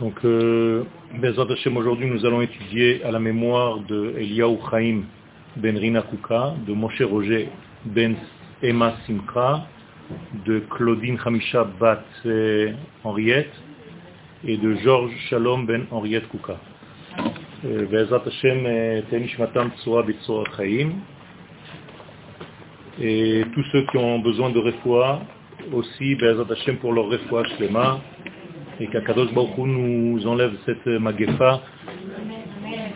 Donc, euh, aujourd'hui, nous allons étudier à la mémoire de Eliyahu Chaim ben Rina Kuka, de Moshe Roger ben Emma Simcha, de Claudine Hamisha bat euh, Henriette et de Georges Shalom ben Henriette Kuka. Euh, euh. Et tous ceux qui ont besoin de refoua, aussi Bezat Hashem pour leur refoua shlema et qu'Akadosh Baruch Hu nous enlève cette magefa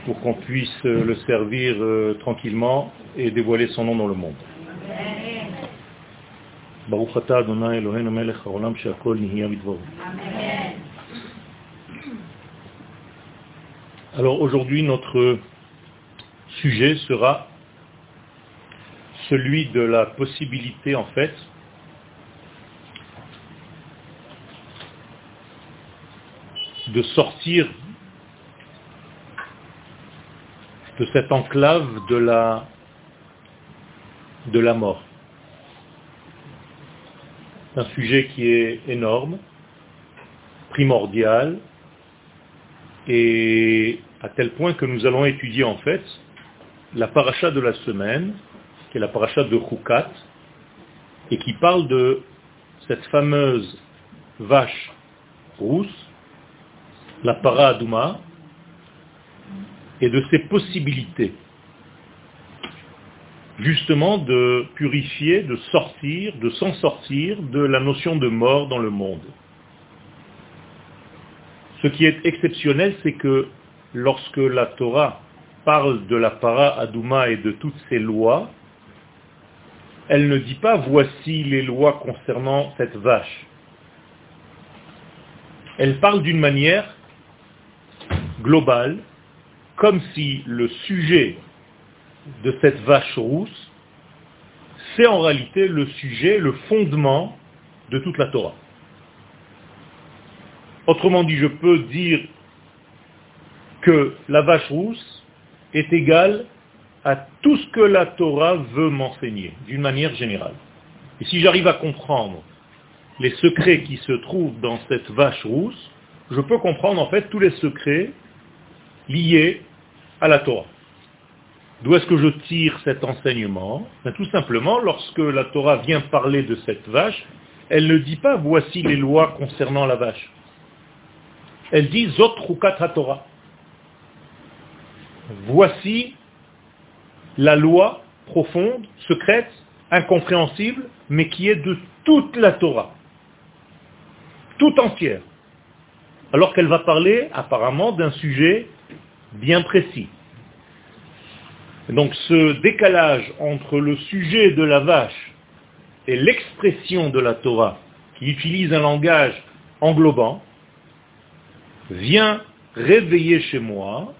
pour qu'on puisse le servir euh, tranquillement et dévoiler son nom dans le monde. Alors aujourd'hui notre sujet sera celui de la possibilité en fait de sortir de cette enclave de la, de la mort. C'est un sujet qui est énorme, primordial, et à tel point que nous allons étudier en fait la paracha de la semaine, qui est la paracha de Chukat, et qui parle de cette fameuse vache rousse la para et de ses possibilités justement de purifier, de sortir, de s'en sortir de la notion de mort dans le monde. Ce qui est exceptionnel, c'est que lorsque la Torah parle de la para Aduma et de toutes ses lois, elle ne dit pas voici les lois concernant cette vache. Elle parle d'une manière global, comme si le sujet de cette vache rousse, c'est en réalité le sujet, le fondement de toute la Torah. Autrement dit, je peux dire que la vache rousse est égale à tout ce que la Torah veut m'enseigner, d'une manière générale. Et si j'arrive à comprendre les secrets qui se trouvent dans cette vache rousse, je peux comprendre en fait tous les secrets lié à la Torah. D'où est-ce que je tire cet enseignement? Ben, Tout simplement, lorsque la Torah vient parler de cette vache, elle ne dit pas voici les lois concernant la vache. Elle dit Zotrukat Torah. Voici la loi profonde, secrète, incompréhensible, mais qui est de toute la Torah. Tout entière. Alors qu'elle va parler apparemment d'un sujet bien précis. Donc ce décalage entre le sujet de la vache et l'expression de la Torah, qui utilise un langage englobant, vient réveiller chez moi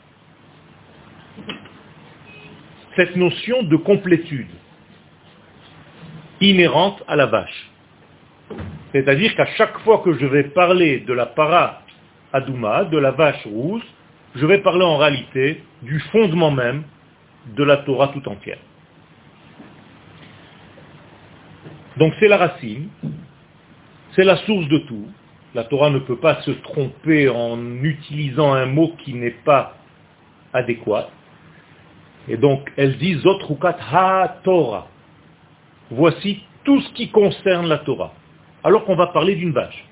cette notion de complétude inhérente à la vache. C'est-à-dire qu'à chaque fois que je vais parler de la para Adouma, de la vache rouge, je vais parler en réalité du fondement même de la Torah tout entière. Donc c'est la racine, c'est la source de tout. La Torah ne peut pas se tromper en utilisant un mot qui n'est pas adéquat. Et donc elle dit Zotrukat ha-Torah. Voici tout ce qui concerne la Torah. Alors qu'on va parler d'une vache.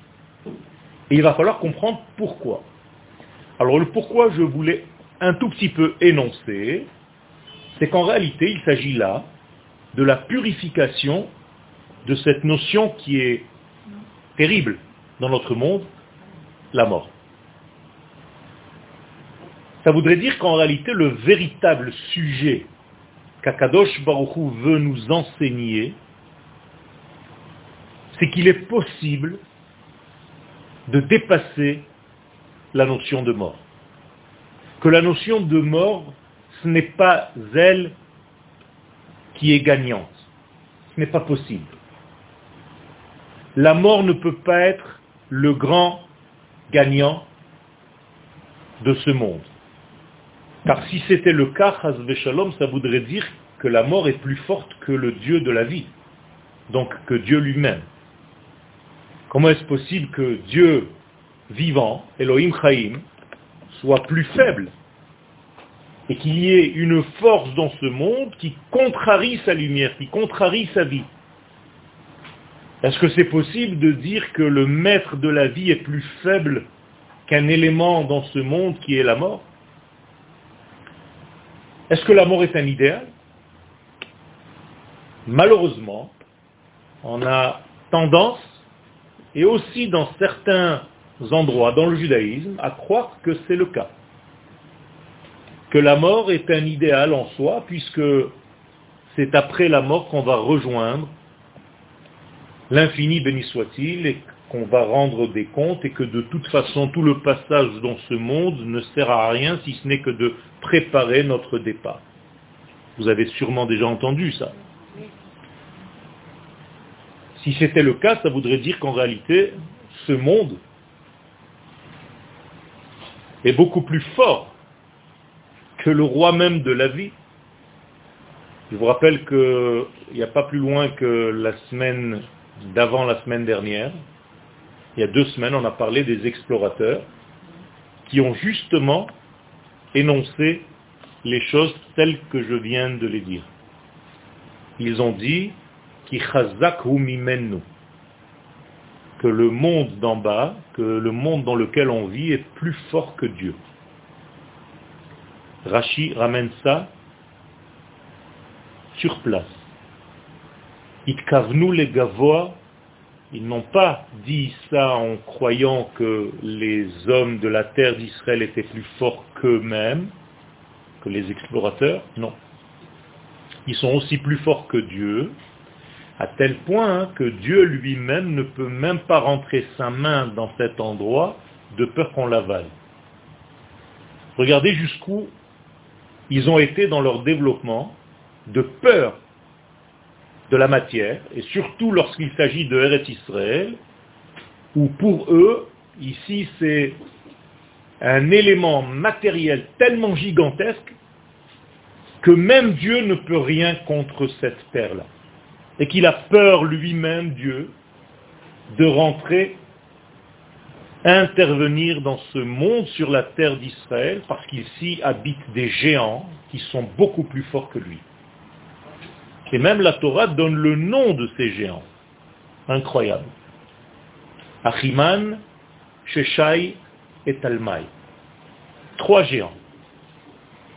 Et il va falloir comprendre pourquoi. Alors le pourquoi je voulais un tout petit peu énoncer, c'est qu'en réalité, il s'agit là de la purification de cette notion qui est terrible dans notre monde, la mort. Ça voudrait dire qu'en réalité, le véritable sujet qu'Akadosh Baruchou veut nous enseigner, c'est qu'il est possible de dépasser la notion de mort. Que la notion de mort, ce n'est pas elle qui est gagnante. Ce n'est pas possible. La mort ne peut pas être le grand gagnant de ce monde. Car si c'était le cas, Shalom, ça voudrait dire que la mort est plus forte que le Dieu de la vie, donc que Dieu lui-même. Comment est-ce possible que Dieu vivant, Elohim Chaim, soit plus faible. Et qu'il y ait une force dans ce monde qui contrarie sa lumière, qui contrarie sa vie. Est-ce que c'est possible de dire que le maître de la vie est plus faible qu'un élément dans ce monde qui est la mort? Est-ce que la mort est un idéal? Malheureusement, on a tendance, et aussi dans certains endroits dans le judaïsme, à croire que c'est le cas que la mort est un idéal en soi, puisque c'est après la mort qu'on va rejoindre l'infini béni soit-il, et qu'on va rendre des comptes, et que de toute façon tout le passage dans ce monde ne sert à rien si ce n'est que de préparer notre départ. Vous avez sûrement déjà entendu ça. Si c'était le cas, ça voudrait dire qu'en réalité, ce monde est beaucoup plus fort que le roi même de la vie. Je vous rappelle qu'il n'y a pas plus loin que la semaine d'avant la semaine dernière, il y a deux semaines, on a parlé des explorateurs qui ont justement énoncé les choses telles que je viens de les dire. Ils ont dit que le monde d'en bas, que le monde dans lequel on vit est plus fort que Dieu. Rashi ramène ça sur place. Itkavnu les Gavois, ils n'ont pas dit ça en croyant que les hommes de la terre d'Israël étaient plus forts qu'eux-mêmes, que les explorateurs, non. Ils sont aussi plus forts que Dieu, à tel point que Dieu lui-même ne peut même pas rentrer sa main dans cet endroit de peur qu'on l'avale. Regardez jusqu'où ils ont été dans leur développement de peur de la matière, et surtout lorsqu'il s'agit de Eretz Israël, où pour eux, ici c'est un élément matériel tellement gigantesque que même Dieu ne peut rien contre cette terre-là. Et qu'il a peur lui-même, Dieu, de rentrer intervenir dans ce monde sur la terre d'Israël parce qu'ici habitent des géants qui sont beaucoup plus forts que lui. Et même la Torah donne le nom de ces géants. Incroyable. Achiman, Sheshai et Talmai. Trois géants.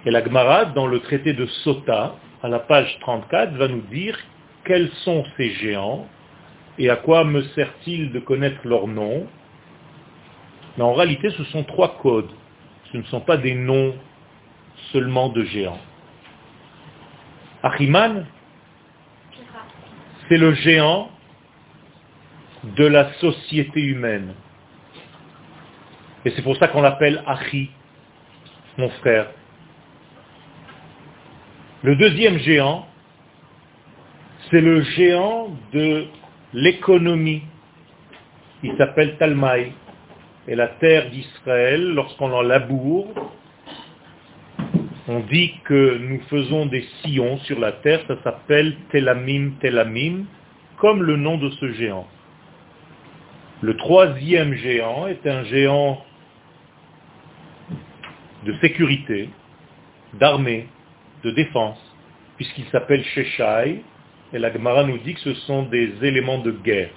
Et la Gemara, dans le traité de Sota, à la page 34, va nous dire quels sont ces géants et à quoi me sert-il de connaître leur nom mais en réalité, ce sont trois codes. Ce ne sont pas des noms seulement de géants. Achiman, c'est le géant de la société humaine. Et c'est pour ça qu'on l'appelle Achi, mon frère. Le deuxième géant, c'est le géant de l'économie. Il s'appelle Talmaï et la terre d'Israël, lorsqu'on en laboure, on dit que nous faisons des sillons sur la terre, ça s'appelle Telamim, Telamim, comme le nom de ce géant. Le troisième géant est un géant de sécurité, d'armée, de défense, puisqu'il s'appelle Sheshai, et la Gemara nous dit que ce sont des éléments de guerre.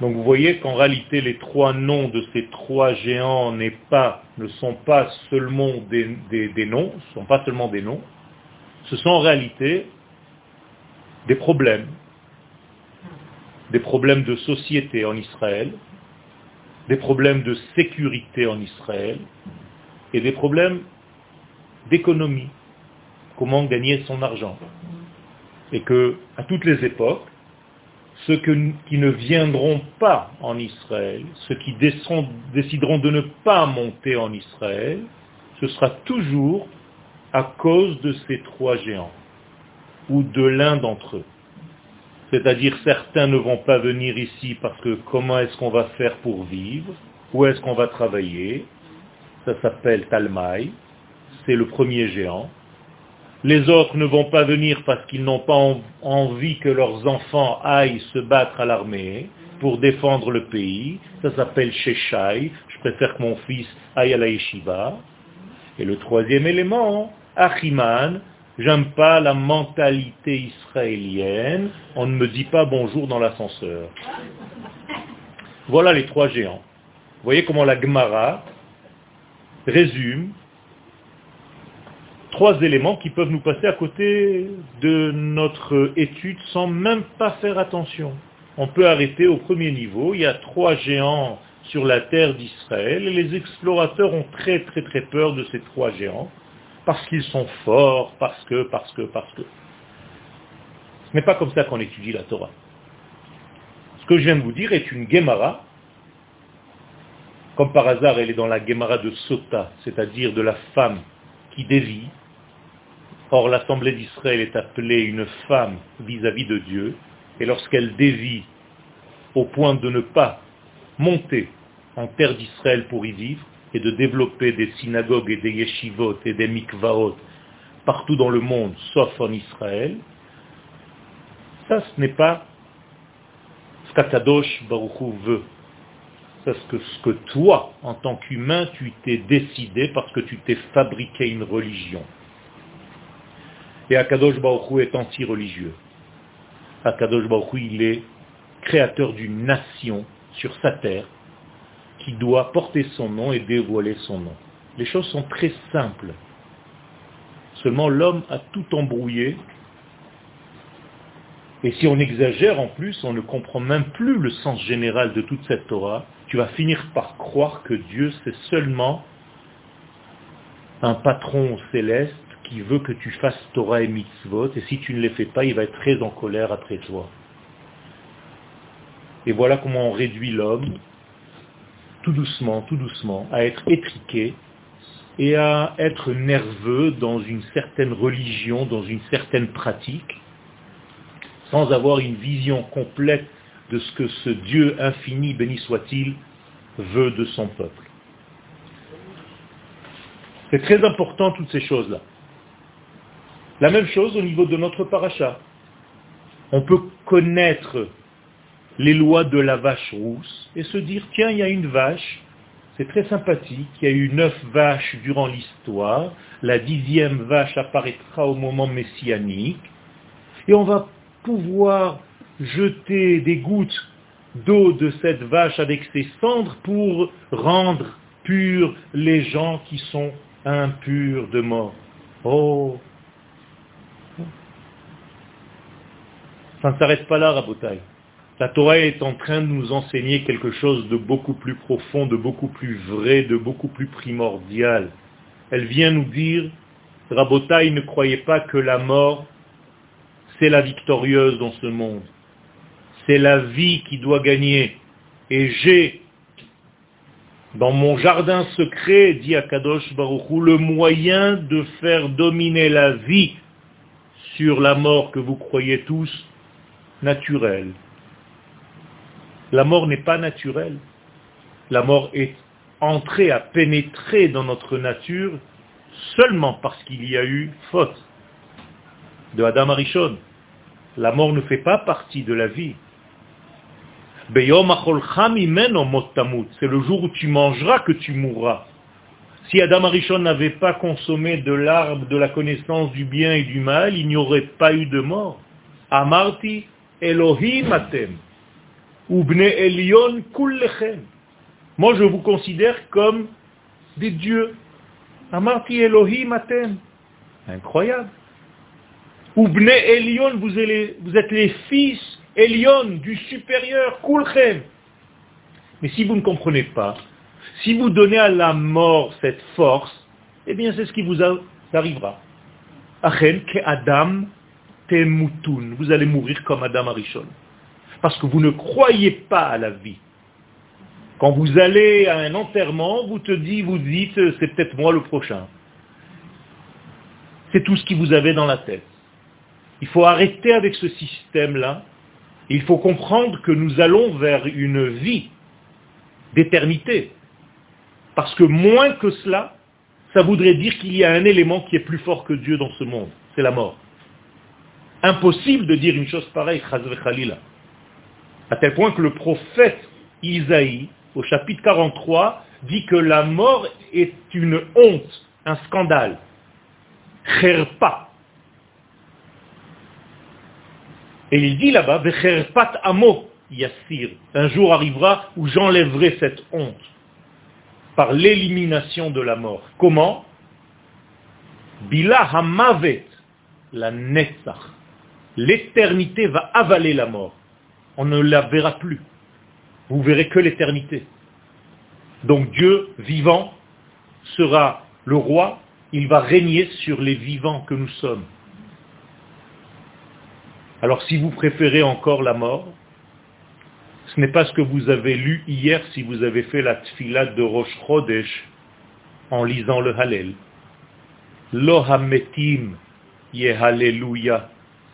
Donc vous voyez qu'en réalité les trois noms de ces trois géants ne sont pas seulement des, des noms, ne sont pas seulement des noms, ce sont en réalité des problèmes, des problèmes de société en Israël, des problèmes de sécurité en Israël. Et des problèmes d'économie, comment gagner son argent. Et que, à toutes les époques, ceux qui ne viendront pas en Israël, ceux qui décideront de ne pas monter en Israël, ce sera toujours à cause de ces trois géants, ou de l'un d'entre eux. C'est-à-dire certains ne vont pas venir ici parce que comment est-ce qu'on va faire pour vivre Où est-ce qu'on va travailler? Ça s'appelle Talmaï, c'est le premier géant. Les autres ne vont pas venir parce qu'ils n'ont pas envie que leurs enfants aillent se battre à l'armée. pour défendre le pays. Ça s'appelle Sheshai. Je préfère que mon fils aille à la yeshiva. Et le troisième élément, Achiman, j'aime pas la mentalité israélienne. On ne me dit pas bonjour dans l'ascenseur. Voilà les trois géants. Vous voyez comment la Gemara résume trois éléments qui peuvent nous passer à côté de notre étude sans même pas faire attention. On peut arrêter au premier niveau. Il y a trois géants sur la terre d'Israël et les explorateurs ont très très très peur de ces trois géants parce qu'ils sont forts, parce que, parce que, parce que. Ce n'est pas comme ça qu'on étudie la Torah. Ce que je viens de vous dire est une Gemara. Comme par hasard, elle est dans la Gemara de Sota, c'est-à-dire de la femme qui dévie. Or, l'Assemblée d'Israël est appelée une femme vis-à-vis -vis de Dieu. Et lorsqu'elle dévie au point de ne pas monter en terre d'Israël pour y vivre, et de développer des synagogues et des yeshivot et des mikvaot partout dans le monde, sauf en Israël, ça ce n'est pas ce qu'Akadosh Baruchou veut. C'est ce ce que toi, en tant qu'humain, tu t'es décidé parce que tu t'es fabriqué une religion. Et Akadosh Baruchou est anti-religieux. Akadosh Baruchou, il est créateur d'une nation sur sa terre qui doit porter son nom et dévoiler son nom. Les choses sont très simples. Seulement l'homme a tout embrouillé. Et si on exagère en plus, on ne comprend même plus le sens général de toute cette Torah. Tu vas finir par croire que Dieu c'est seulement un patron céleste qui veut que tu fasses Torah et mitzvot, et si tu ne les fais pas, il va être très en colère après toi. Et voilà comment on réduit l'homme tout doucement, tout doucement, à être étriqué et à être nerveux dans une certaine religion, dans une certaine pratique, sans avoir une vision complète de ce que ce Dieu infini, béni soit-il, veut de son peuple. C'est très important toutes ces choses-là. La même chose au niveau de notre paracha. On peut connaître les lois de la vache rousse et se dire, tiens, il y a une vache, c'est très sympathique, il y a eu neuf vaches durant l'histoire, la dixième vache apparaîtra au moment messianique, et on va pouvoir jeter des gouttes d'eau de cette vache avec ses cendres pour rendre purs les gens qui sont impurs de mort. Oh Ça ne s'arrête pas là, Rabotaille. La Torah est en train de nous enseigner quelque chose de beaucoup plus profond, de beaucoup plus vrai, de beaucoup plus primordial. Elle vient nous dire, Rabotai, ne croyez pas que la mort, c'est la victorieuse dans ce monde. C'est la vie qui doit gagner. Et j'ai, dans mon jardin secret, dit Akadosh Baruchou, le moyen de faire dominer la vie sur la mort que vous croyez tous naturelle, la mort n'est pas naturelle. La mort est entrée, à pénétrer dans notre nature seulement parce qu'il y a eu faute de Adam Arishon. La mort ne fait pas partie de la vie. C'est le jour où tu mangeras que tu mourras. Si Adam Arishon n'avait pas consommé de l'arbre de la connaissance du bien et du mal, il n'y aurait pas eu de mort. Amarti Elohim atem. Elion Moi, je vous considère comme des dieux. Amarti Elohim atem. Incroyable. Ubne Elion, vous êtes les fils Elion du supérieur, Kulchem. Mais si vous ne comprenez pas, si vous donnez à la mort cette force, eh bien c'est ce qui vous arrivera. Achen ke Adam temutun. Vous allez mourir comme Adam Arishon parce que vous ne croyez pas à la vie. Quand vous allez à un enterrement, vous te dites, vous dites, c'est peut-être moi le prochain. C'est tout ce qui vous avez dans la tête. Il faut arrêter avec ce système-là. Il faut comprendre que nous allons vers une vie d'éternité. Parce que moins que cela, ça voudrait dire qu'il y a un élément qui est plus fort que Dieu dans ce monde. C'est la mort. Impossible de dire une chose pareille, Khalila. À tel point que le prophète Isaïe, au chapitre 43, dit que la mort est une honte, un scandale. Kherpa. Et il dit là-bas, Kherpat amo yassir. Un jour arrivera où j'enlèverai cette honte par l'élimination de la mort. Comment? Bila hamavet, la netzach. L'éternité va avaler la mort. On ne la verra plus. Vous verrez que l'éternité. Donc Dieu vivant sera le roi, il va régner sur les vivants que nous sommes. Alors si vous préférez encore la mort, ce n'est pas ce que vous avez lu hier si vous avez fait la tfila de Rosh Chodesh en lisant le Hallel. Lo hametim Hallelujah.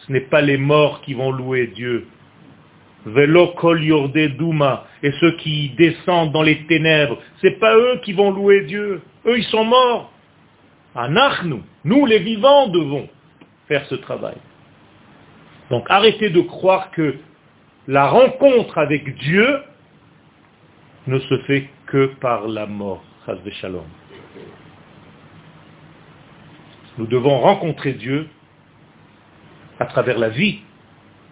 Ce n'est pas les morts qui vont louer Dieu. Velo. Et ceux qui descendent dans les ténèbres, c'est pas eux qui vont louer Dieu. Eux, ils sont morts. Anachnu, nous les vivants devons faire ce travail. Donc arrêtez de croire que la rencontre avec Dieu ne se fait que par la mort. Nous devons rencontrer Dieu à travers la vie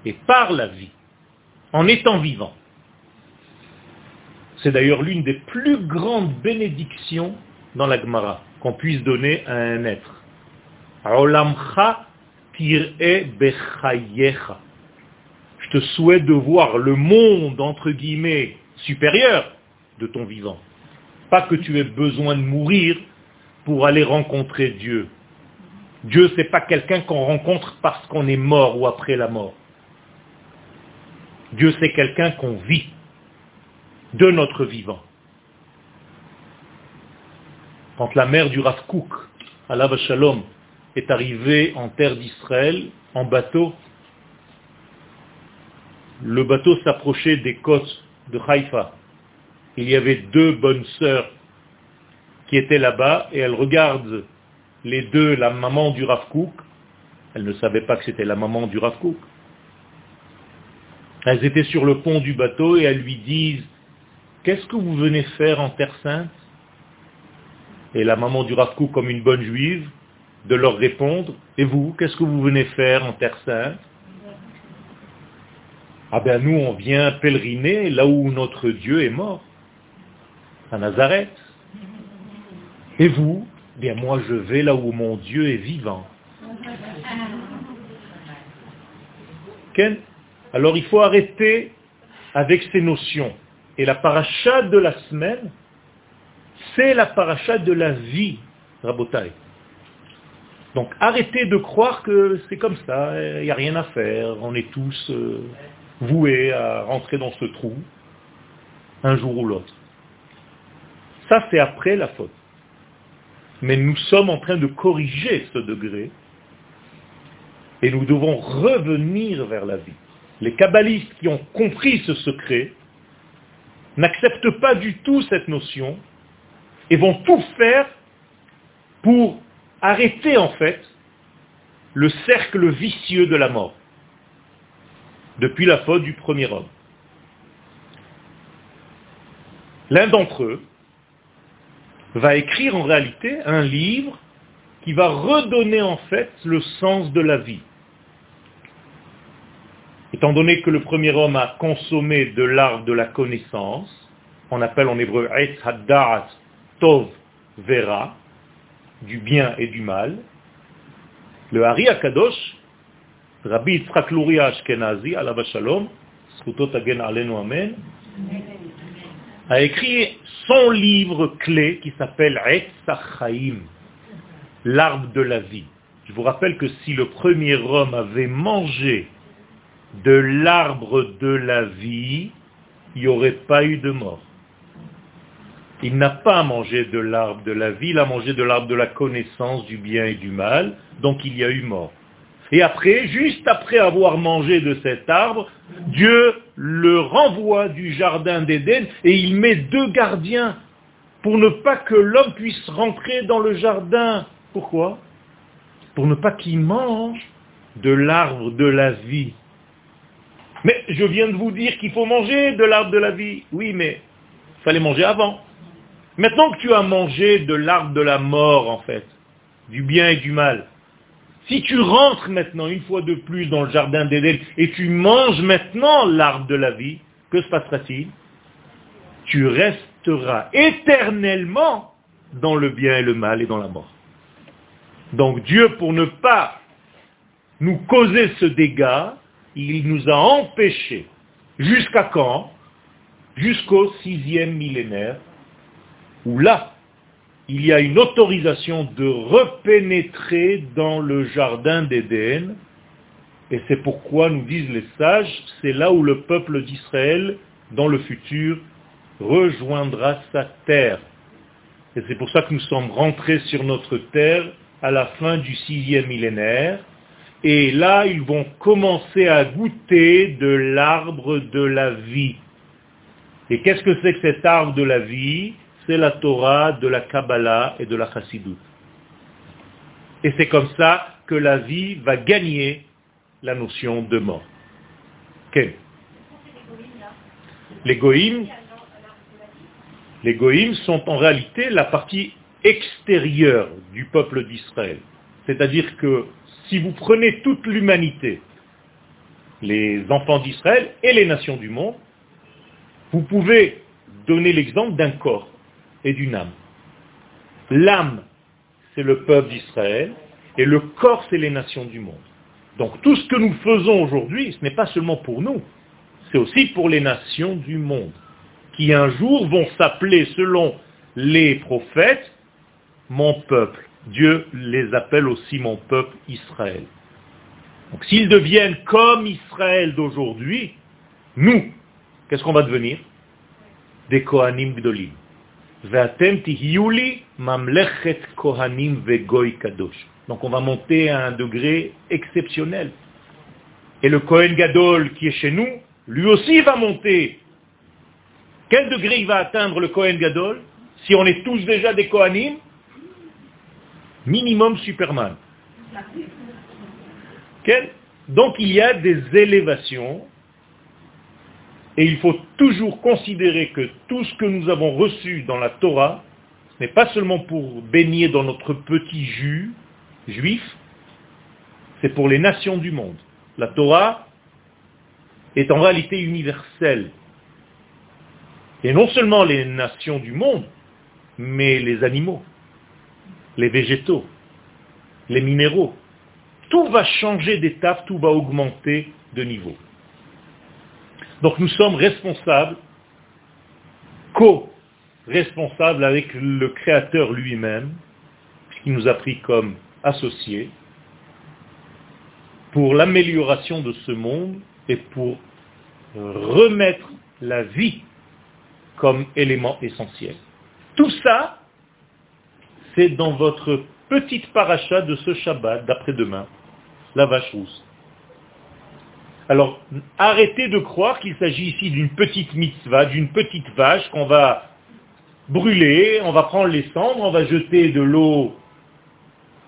et par la vie, en étant vivant. C'est d'ailleurs l'une des plus grandes bénédictions dans la Gemara qu'on puisse donner à un être. Je te souhaite de voir le monde, entre guillemets, supérieur de ton vivant. Pas que tu aies besoin de mourir pour aller rencontrer Dieu. Dieu, n'est pas quelqu'un qu'on rencontre parce qu'on est mort ou après la mort. Dieu, c'est quelqu'un qu'on vit de notre vivant. Quand la mère du Rav Kook, Allah Shalom, est arrivée en terre d'Israël en bateau, le bateau s'approchait des côtes de Haïfa. Il y avait deux bonnes sœurs qui étaient là-bas et elles regardent les deux, la maman du Rav elles ne savaient pas que c'était la maman du Rav Elles étaient sur le pont du bateau et elles lui disent, qu'est-ce que vous venez faire en Terre Sainte? Et la maman du Rav comme une bonne juive, de leur répondre, et vous, qu'est-ce que vous venez faire en Terre Sainte Ah ben nous, on vient pèleriner là où notre Dieu est mort, à Nazareth. Et vous bien moi je vais là où mon Dieu est vivant. Alors il faut arrêter avec ces notions. Et la paracha de la semaine, c'est la paracha de la vie, Rabotai. Donc arrêtez de croire que c'est comme ça, il n'y a rien à faire, on est tous euh, voués à rentrer dans ce trou, un jour ou l'autre. Ça c'est après la faute. Mais nous sommes en train de corriger ce degré et nous devons revenir vers la vie. Les kabbalistes qui ont compris ce secret n'acceptent pas du tout cette notion et vont tout faire pour arrêter en fait le cercle vicieux de la mort depuis la faute du premier homme. L'un d'entre eux, va écrire en réalité un livre qui va redonner en fait le sens de la vie. Étant donné que le premier homme a consommé de l'arbre de la connaissance, on appelle en hébreu Et Haddarat Tov Vera, du bien et du mal, le Hari Akadosh, Rabbi Yitzhak Luria Ashkenazi, Alav Shalom, Amen, a écrit son livre clé qui s'appelle Etzachaim, l'arbre de la vie. Je vous rappelle que si le premier homme avait mangé de l'arbre de la vie, il n'y aurait pas eu de mort. Il n'a pas mangé de l'arbre de la vie, il a mangé de l'arbre de la connaissance du bien et du mal, donc il y a eu mort. Et après, juste après avoir mangé de cet arbre, Dieu le renvoie du jardin d'Éden et il met deux gardiens pour ne pas que l'homme puisse rentrer dans le jardin. Pourquoi? Pour ne pas qu'il mange de l'arbre de la vie. Mais je viens de vous dire qu'il faut manger de l'arbre de la vie. Oui, mais il fallait manger avant. Maintenant que tu as mangé de l'arbre de la mort, en fait, du bien et du mal, si tu rentres maintenant une fois de plus dans le jardin d'Éden et tu manges maintenant l'arbre de la vie, que se passera-t-il? Tu resteras éternellement dans le bien et le mal et dans la mort. Donc Dieu, pour ne pas nous causer ce dégât, il nous a empêchés. Jusqu'à quand? Jusqu'au sixième millénaire, où là, il y a une autorisation de repénétrer dans le jardin d'Éden, et c'est pourquoi nous disent les sages, c'est là où le peuple d'Israël, dans le futur, rejoindra sa terre. Et c'est pour ça que nous sommes rentrés sur notre terre à la fin du sixième millénaire, et là ils vont commencer à goûter de l'arbre de la vie. Et qu'est-ce que c'est que cet arbre de la vie? C'est la Torah de la Kabbalah et de la Chassidut. Et c'est comme ça que la vie va gagner la notion de mort. Quel Les goïms, les goïms sont en réalité la partie extérieure du peuple d'Israël. C'est-à-dire que si vous prenez toute l'humanité, les enfants d'Israël et les nations du monde, vous pouvez donner l'exemple d'un corps et d'une âme. L'âme, c'est le peuple d'Israël, et le corps, c'est les nations du monde. Donc tout ce que nous faisons aujourd'hui, ce n'est pas seulement pour nous, c'est aussi pour les nations du monde, qui un jour vont s'appeler, selon les prophètes, mon peuple. Dieu les appelle aussi mon peuple Israël. Donc s'ils deviennent comme Israël d'aujourd'hui, nous, qu'est-ce qu'on va devenir? Des Kohanim Gdolim. Donc on va monter à un degré exceptionnel. Et le Kohen Gadol qui est chez nous, lui aussi va monter. Quel degré il va atteindre le Kohen Gadol Si on est tous déjà des Kohanim? Minimum Superman. Donc il y a des élévations et il faut toujours considérer que tout ce que nous avons reçu dans la Torah, ce n'est pas seulement pour baigner dans notre petit jus juif, c'est pour les nations du monde. La Torah est en réalité universelle. Et non seulement les nations du monde, mais les animaux, les végétaux, les minéraux. Tout va changer d'étape, tout va augmenter de niveau. Donc nous sommes responsables, co-responsables avec le Créateur lui-même, qui nous a pris comme associés, pour l'amélioration de ce monde et pour remettre la vie comme élément essentiel. Tout ça, c'est dans votre petite paracha de ce Shabbat d'après-demain, la vache rousse. Alors, arrêtez de croire qu'il s'agit ici d'une petite mitzvah, d'une petite vache qu'on va brûler, on va prendre les cendres, on va jeter de l'eau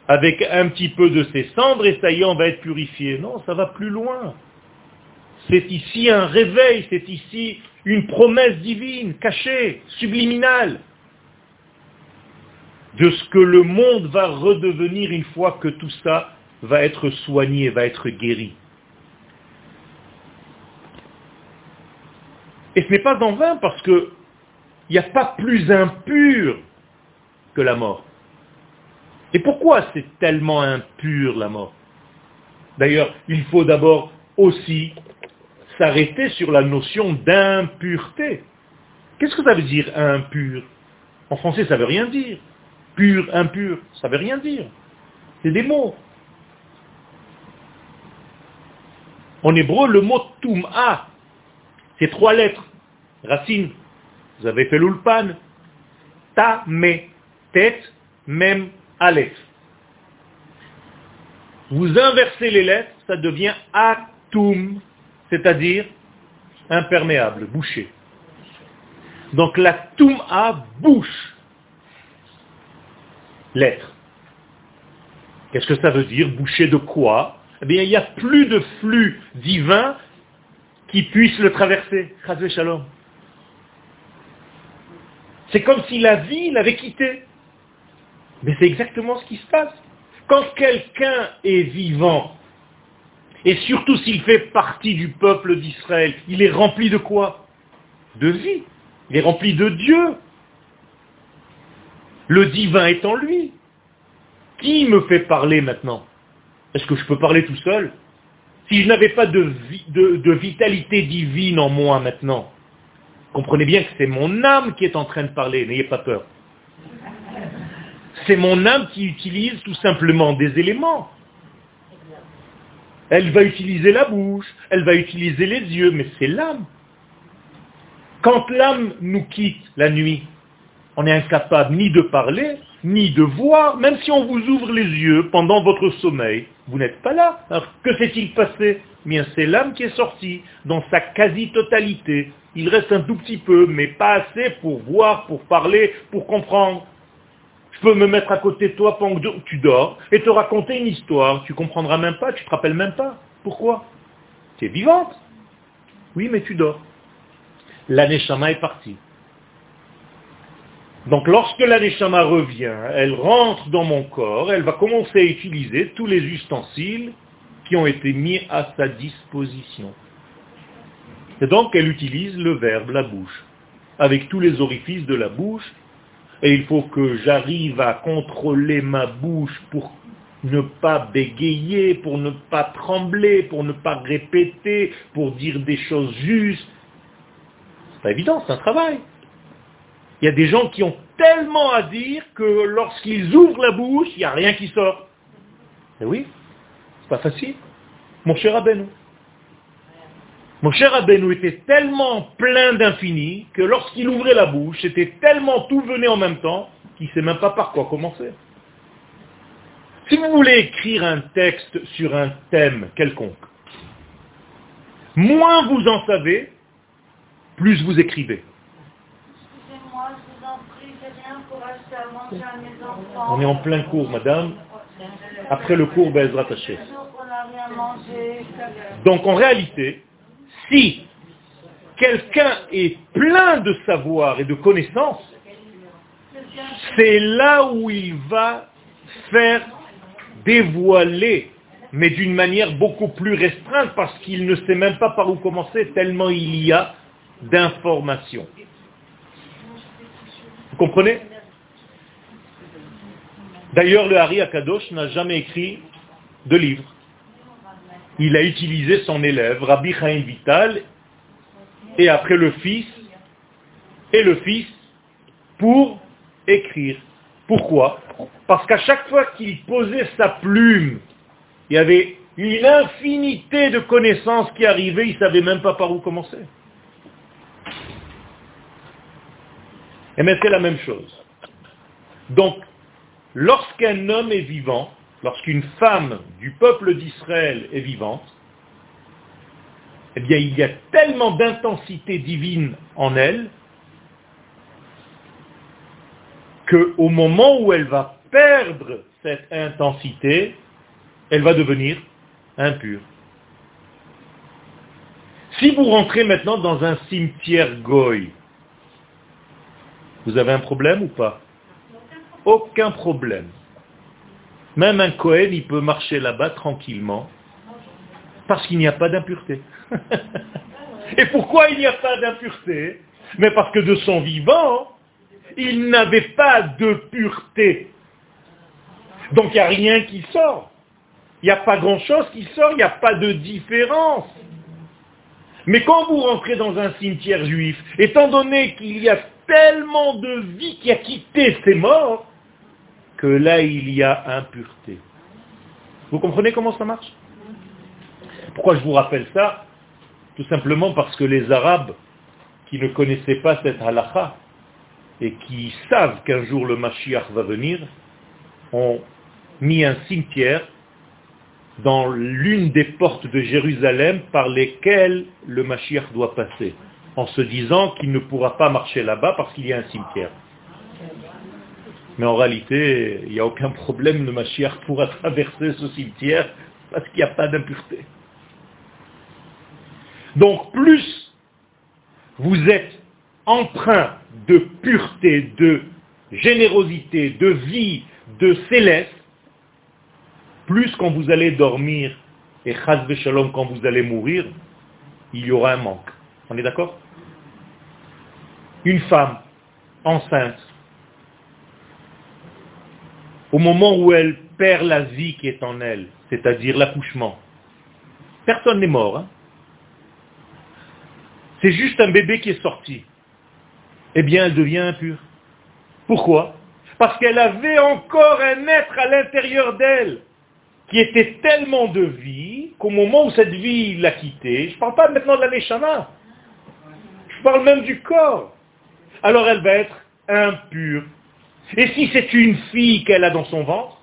avec un petit peu de ces cendres et ça y est, on va être purifié. Non, ça va plus loin. C'est ici un réveil, c'est ici une promesse divine, cachée, subliminale, de ce que le monde va redevenir une fois que tout ça va être soigné, va être guéri. Et ce n'est pas en vain parce qu'il n'y a pas plus impur que la mort. Et pourquoi c'est tellement impur la mort? D'ailleurs, il faut d'abord aussi s'arrêter sur la notion d'impureté. Qu'est-ce que ça veut dire impur? En français, ça ne veut rien dire. Pur, impur, ça ne veut rien dire. C'est des mots. En hébreu, le mot tum'a trois lettres. Racine. Vous avez fait l'ulpan. Ta, me, tête, même, aleph. Vous inversez les lettres, ça devient atum, c'est-à-dire imperméable, bouché. Donc la tum'a bouche. Lettre. Qu'est-ce que ça veut dire Boucher de quoi? Eh bien, il n'y a plus de flux divin qui puisse le traverser. Shalom. C'est comme si la vie l'avait quitté. Mais c'est exactement ce qui se passe. Quand quelqu'un est vivant, et surtout s'il fait partie du peuple d'Israël, il est rempli de quoi? De vie. Il est rempli de Dieu. Le divin est en lui. Qui me fait parler maintenant? Est-ce que je peux parler tout seul? Si je n'avais pas de, vitalité divine en moi maintenant, comprenez bien que c'est mon âme qui est en train de parler, n'ayez pas peur. C'est mon âme qui utilise tout simplement des éléments. Elle va utiliser la bouche, elle va utiliser les yeux, mais c'est l'âme. Quand l'âme nous quitte la nuit, on est incapable ni de parler, ni de voir, même si on vous ouvre les yeux pendant votre sommeil, vous n'êtes pas là. Alors que s'est-il passé? Bien, c'est l'âme qui est sortie dans sa quasi-totalité. Il reste un tout petit peu, mais pas assez pour voir, pour parler, pour comprendre. Je peux me mettre à côté de toi pendant que tu dors et te raconter une histoire. Tu comprendras même pas, tu te rappelles même pas. Pourquoi? Tu es vivante. Oui, mais tu dors. L'année est partie. Donc lorsque l'aneshama revient, elle rentre dans mon corps, elle va commencer à utiliser tous les ustensiles qui ont été mis à sa disposition. Et donc elle utilise le verbe, la bouche, avec tous les orifices de la bouche, et il faut que j'arrive à contrôler ma bouche pour ne pas bégayer, pour ne pas trembler, pour ne pas répéter, pour dire des choses justes. C'est pas évident, c'est un travail. Il y a des gens qui ont tellement à dire que lorsqu'ils ouvrent la bouche, il n'y a rien qui sort. Eh oui, c'est pas facile. Mon cher Abenou. Mon cher Abenou était tellement plein d'infini que lorsqu'il ouvrait la bouche, c'était tellement tout venait en même temps qu'il ne sait même pas par quoi commencer. Si vous voulez écrire un texte sur un thème quelconque, moins vous en savez, plus vous écrivez. On est en plein cours, madame. Après le cours, ben, rattaché. Donc en réalité, si quelqu'un est plein de savoir et de connaissances, c'est là où il va faire dévoiler, mais d'une manière beaucoup plus restreinte, parce qu'il ne sait même pas par où commencer, tellement il y a d'informations. Vous comprenez? D'ailleurs, le Hari Akadosh n'a jamais écrit de livre. Il a utilisé son élève, Rabbi Chaim Vital, et après le fils, et le fils, pour écrire. Pourquoi? Parce qu'à chaque fois qu'il posait sa plume, il y avait une infinité de connaissances qui arrivaient, il ne savait même pas par où commencer. Et mais c'est la même chose. Donc, lorsqu'un homme est vivant, lorsqu'une femme du peuple d'Israël est vivante, eh bien il y a tellement d'intensité divine en elle qu'au moment où elle va perdre cette intensité, elle va devenir impure. Si vous rentrez maintenant dans un cimetière goy, vous avez un problème ou pas? Aucun problème. Même un Cohen, il peut marcher là-bas tranquillement, parce qu'il n'y a pas d'impureté. Et pourquoi il n'y a pas d'impureté? Mais parce que de son vivant, il n'avait pas de pureté. Donc il n'y a rien qui sort. Il n'y a pas grand-chose qui sort, il n'y a pas de différence. Mais quand vous rentrez dans un cimetière juif, étant donné qu'il y a tellement de vie qui a quitté ses morts, que là il y a impureté. Vous comprenez comment ça marche? Pourquoi je vous rappelle ça? Tout simplement parce que les Arabes qui ne connaissaient pas cette halakha et qui savent qu'un jour le Mashiach va venir, ont mis un cimetière dans l'une des portes de Jérusalem par lesquelles le Mashiach doit passer, en se disant qu'il ne pourra pas marcher là-bas parce qu'il y a un cimetière. Mais en réalité, il n'y a aucun problème, le Mashiach pourra traverser ce cimetière parce qu'il n'y a pas d'impureté. Donc plus vous êtes empreint de pureté, de générosité, de vie, de céleste, plus quand vous allez dormir et chas shalom quand vous allez mourir, il y aura un manque. On est d'accord? Une femme enceinte, au moment où elle perd la vie qui est en elle, c'est-à-dire l'accouchement, personne n'est mort. Hein c'est juste un bébé qui est sorti. Eh bien, elle devient impure. Pourquoi? Parce qu'elle avait encore un être à l'intérieur d'elle qui était tellement de vie qu'au moment où cette vie l'a quitté, je ne parle pas maintenant de la Neshama, je parle même du corps, alors elle va être impure. Et si c'est une fille qu'elle a dans son ventre,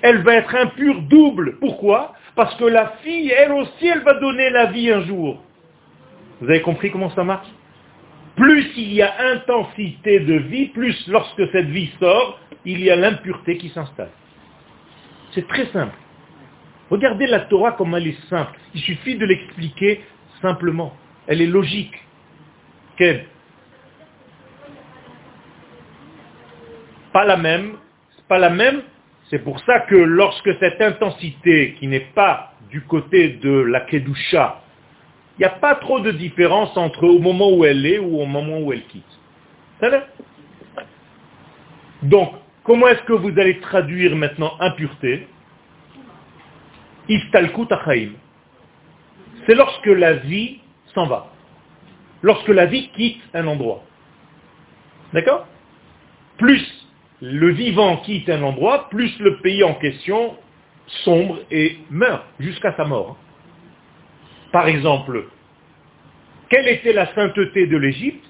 elle va être impure double. Pourquoi? Parce que la fille, elle aussi, elle va donner la vie un jour. Vous avez compris comment ça marche? Plus il y a intensité de vie, plus lorsque cette vie sort, il y a l'impureté qui s'installe. C'est très simple. Regardez la Torah comme elle est simple. Il suffit de l'expliquer simplement. Elle est logique. Pas la même. Pas la même. C'est pour ça que lorsque cette intensité, qui n'est pas du côté de la Kedusha, il n'y a pas trop de différence entre au moment où elle est ou au moment où elle quitte. Donc, comment est-ce que vous allez traduire maintenant impureté? C'est lorsque la vie s'en va. Lorsque la vie quitte un endroit. D'accord? Plus le vivant quitte un endroit, plus le pays en question sombre et meurt jusqu'à sa mort. Par exemple, quelle était la sainteté de l'Égypte?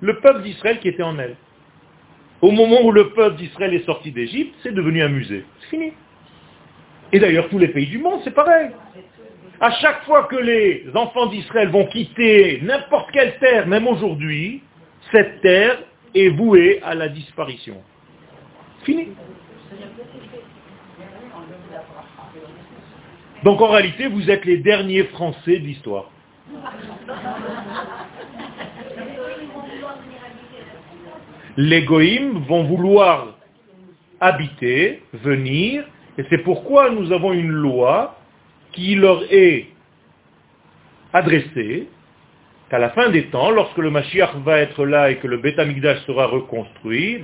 Le peuple d'Israël qui était en elle. Au moment où le peuple d'Israël est sorti d'Égypte, c'est devenu un musée. C'est fini. Et d'ailleurs, tous les pays du monde, c'est pareil. À chaque fois que les enfants d'Israël vont quitter n'importe quelle terre, même aujourd'hui, cette terre est vouée à la disparition. Donc en réalité, vous êtes les derniers Français de l'histoire. Les goïms vont vouloir habiter, venir, et c'est pourquoi nous avons une loi qui leur est adressée, qu'à la fin des temps, lorsque le Mashiach va être là et que le Beth sera reconstruit,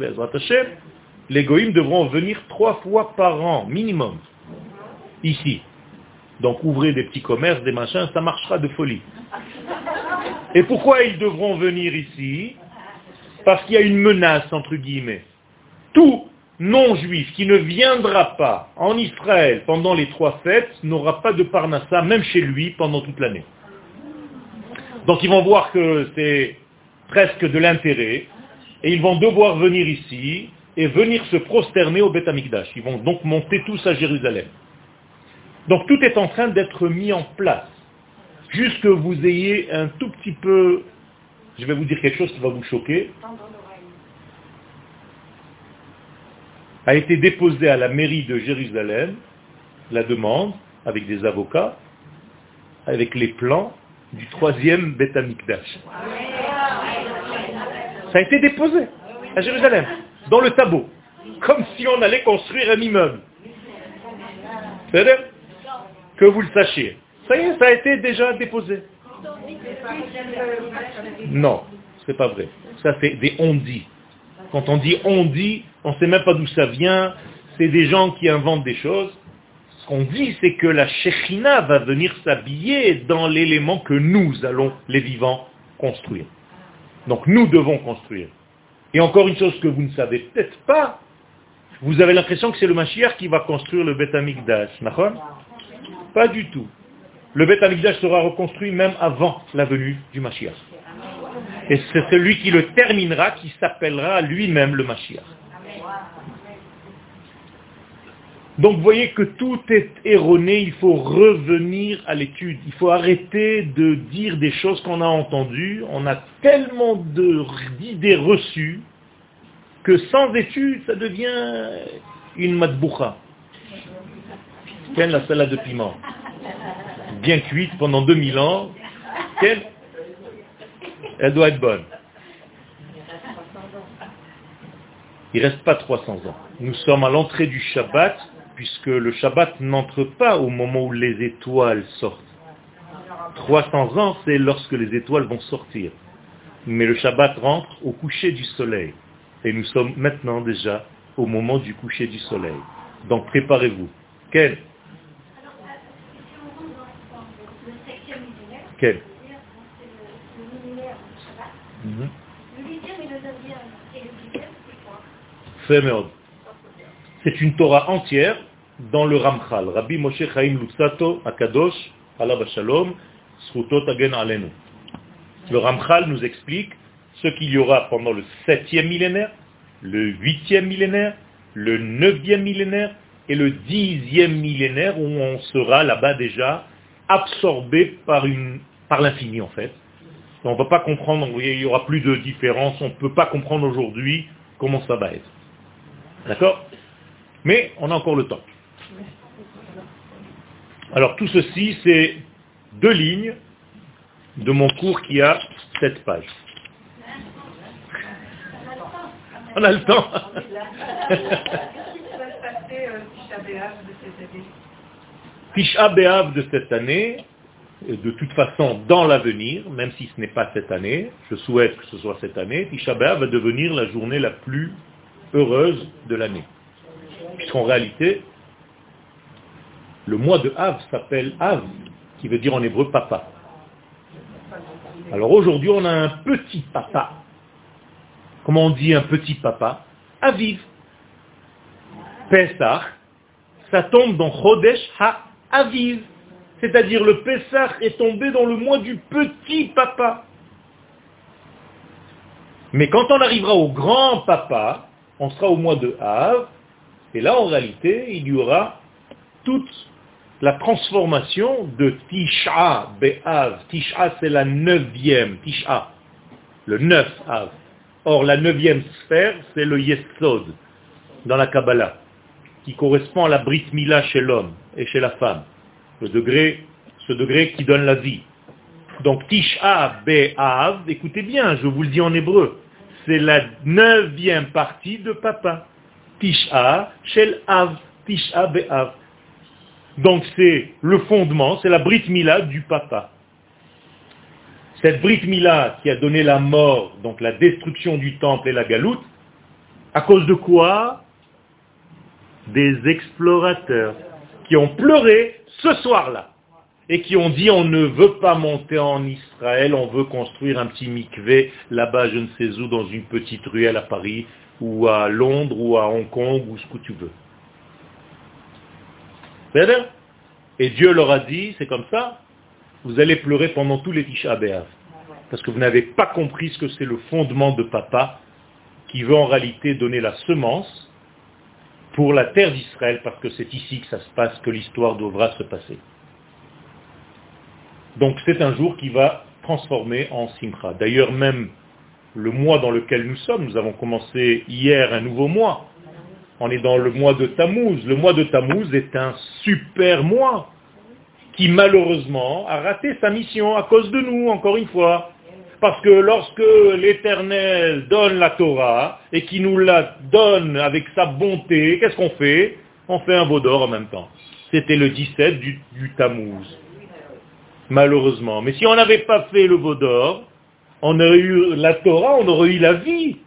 les goïms devront venir trois fois par an, minimum, ici. Donc ouvrez des petits commerces, des machins, ça marchera de folie. Et pourquoi ils devront venir ici? Parce qu'il y a une menace, entre guillemets. Tout non-juif qui ne viendra pas en Israël pendant les trois fêtes n'aura pas de parnassa, même chez lui, pendant toute l'année. Donc ils vont voir que c'est presque de l'intérêt, et ils vont devoir venir ici et venir se prosterner au Beth Amikdash. Ils vont donc monter tous à Jérusalem. Donc tout est en train d'être mis en place. Juste que vous ayez un tout petit peu, je vais vous dire quelque chose qui va vous choquer, a été déposé à la mairie de Jérusalem la demande, avec des avocats, avec les plans du troisième Beth Ça a été déposé à Jérusalem, dans le tableau, comme si on allait construire un immeuble. cest à que vous le sachiez. Ça y est, ça a été déjà déposé. Non, c'est pas vrai. Ça c'est des on-dit. Quand on dit on dit, on ne sait même pas d'où ça vient, c'est des gens qui inventent des choses. Ce qu'on dit, c'est que la Shekhinah va venir s'habiller dans l'élément que nous allons, les vivants, construire. Donc nous devons construire. Et encore une chose que vous ne savez peut-être pas, vous avez l'impression que c'est le Mashiach qui va construire le Beth Amikdash. Pas du tout. Le Beth Amikdash sera reconstruit même avant la venue du Mashiach. Et c'est celui qui le terminera qui s'appellera lui-même le Mashiach. Donc vous voyez que tout est erroné, il faut revenir à l'étude. Il faut arrêter de dire des choses qu'on a entendues. On a tellement d'idées reçues que sans étude, ça devient une matboucha. Quelle la salade de piment? Bien cuite pendant 2000 ans, Quelle? Elle doit être bonne. Il ne reste pas 300 ans. Nous sommes à l'entrée du Shabbat, puisque le Shabbat n'entre pas au moment où les étoiles sortent. 300 ans, c'est lorsque les étoiles vont sortir. Mais le Shabbat rentre au coucher du soleil. Et nous sommes maintenant déjà au moment du coucher du soleil. Donc préparez-vous. Quel Quel mhm. C'est une Torah entière dans le Ramchal. Rabbi Moshe Chaim Lutzato Akadosh, Allah Shalom, le Ramchal nous explique ce qu'il y aura pendant le septième millénaire, le huitième millénaire, le neuvième millénaire et le dixième millénaire où on sera là-bas déjà absorbé par, une, par l'infini en fait. On ne va pas comprendre, il n'y aura plus de différence, on ne peut pas comprendre aujourd'hui comment ça va être. D'accord? Mais on a encore le temps. Alors tout ceci, c'est deux lignes de mon cours qui a sept pages. On a le temps. Tisha B'Av de cette année, de toute façon dans l'avenir, même si ce n'est pas cette année, je souhaite que ce soit cette année, Tisha B'Av va devenir la journée la plus heureuse de l'année. Puisqu'en réalité, le mois de Av s'appelle Av, qui veut dire en hébreu papa. Alors aujourd'hui, on a un petit papa. Comment on dit un petit papa? Aviv. Pesach, ça tombe dans Chodesh Ha-Aviv. C'est-à-dire le Pesach est tombé dans le mois du petit papa. Mais quand on arrivera au grand papa, on sera au mois de Av, et là en réalité, il y aura toute la transformation de Tisha Be'av. Tisha, c'est la neuvième, Tisha, le neuf Av. Or, la neuvième sphère, c'est le Yesod, dans la Kabbalah, qui correspond à la Brit Mila chez l'homme et chez la femme. Le degré, ce degré qui donne la vie. Donc, Tisha Be'av, écoutez bien, je vous le dis en hébreu, c'est la neuvième partie de papa. Tisha Shel Av, Tisha Be'av. Donc c'est le fondement, c'est la Brit Mila du papa. Cette Brit Mila qui a donné la mort, donc la destruction du temple et la galoute, à cause de quoi? Des explorateurs qui ont pleuré ce soir-là et qui ont dit on ne veut pas monter en Israël, on veut construire un petit mikvé là-bas, je ne sais où, dans une petite ruelle à Paris, ou à Londres, ou à Hong Kong, ou ce que tu veux. Et Dieu leur a dit, c'est comme ça, vous allez pleurer pendant tous les Tisha B'Av. Parce que vous n'avez pas compris ce que c'est le fondement de papa, qui veut en réalité donner la semence pour la terre d'Israël, parce que c'est ici que ça se passe, que l'histoire devra se passer. Donc c'est un jour qui va transformer en Simcha. D'ailleurs même le mois dans lequel nous sommes, nous avons commencé hier un nouveau mois, on est dans le mois de Tammuz. Le mois de Tammuz est un super mois qui malheureusement a raté sa mission à cause de nous, encore une fois. Parce que lorsque l'Éternel donne la Torah et qui nous la donne avec sa bonté, qu'est-ce qu'on fait? On fait un veau d'or en même temps. C'était le 17 du, Tammuz. Malheureusement. Mais si on n'avait pas fait le veau d'or, on aurait eu la Torah, on aurait eu la vie.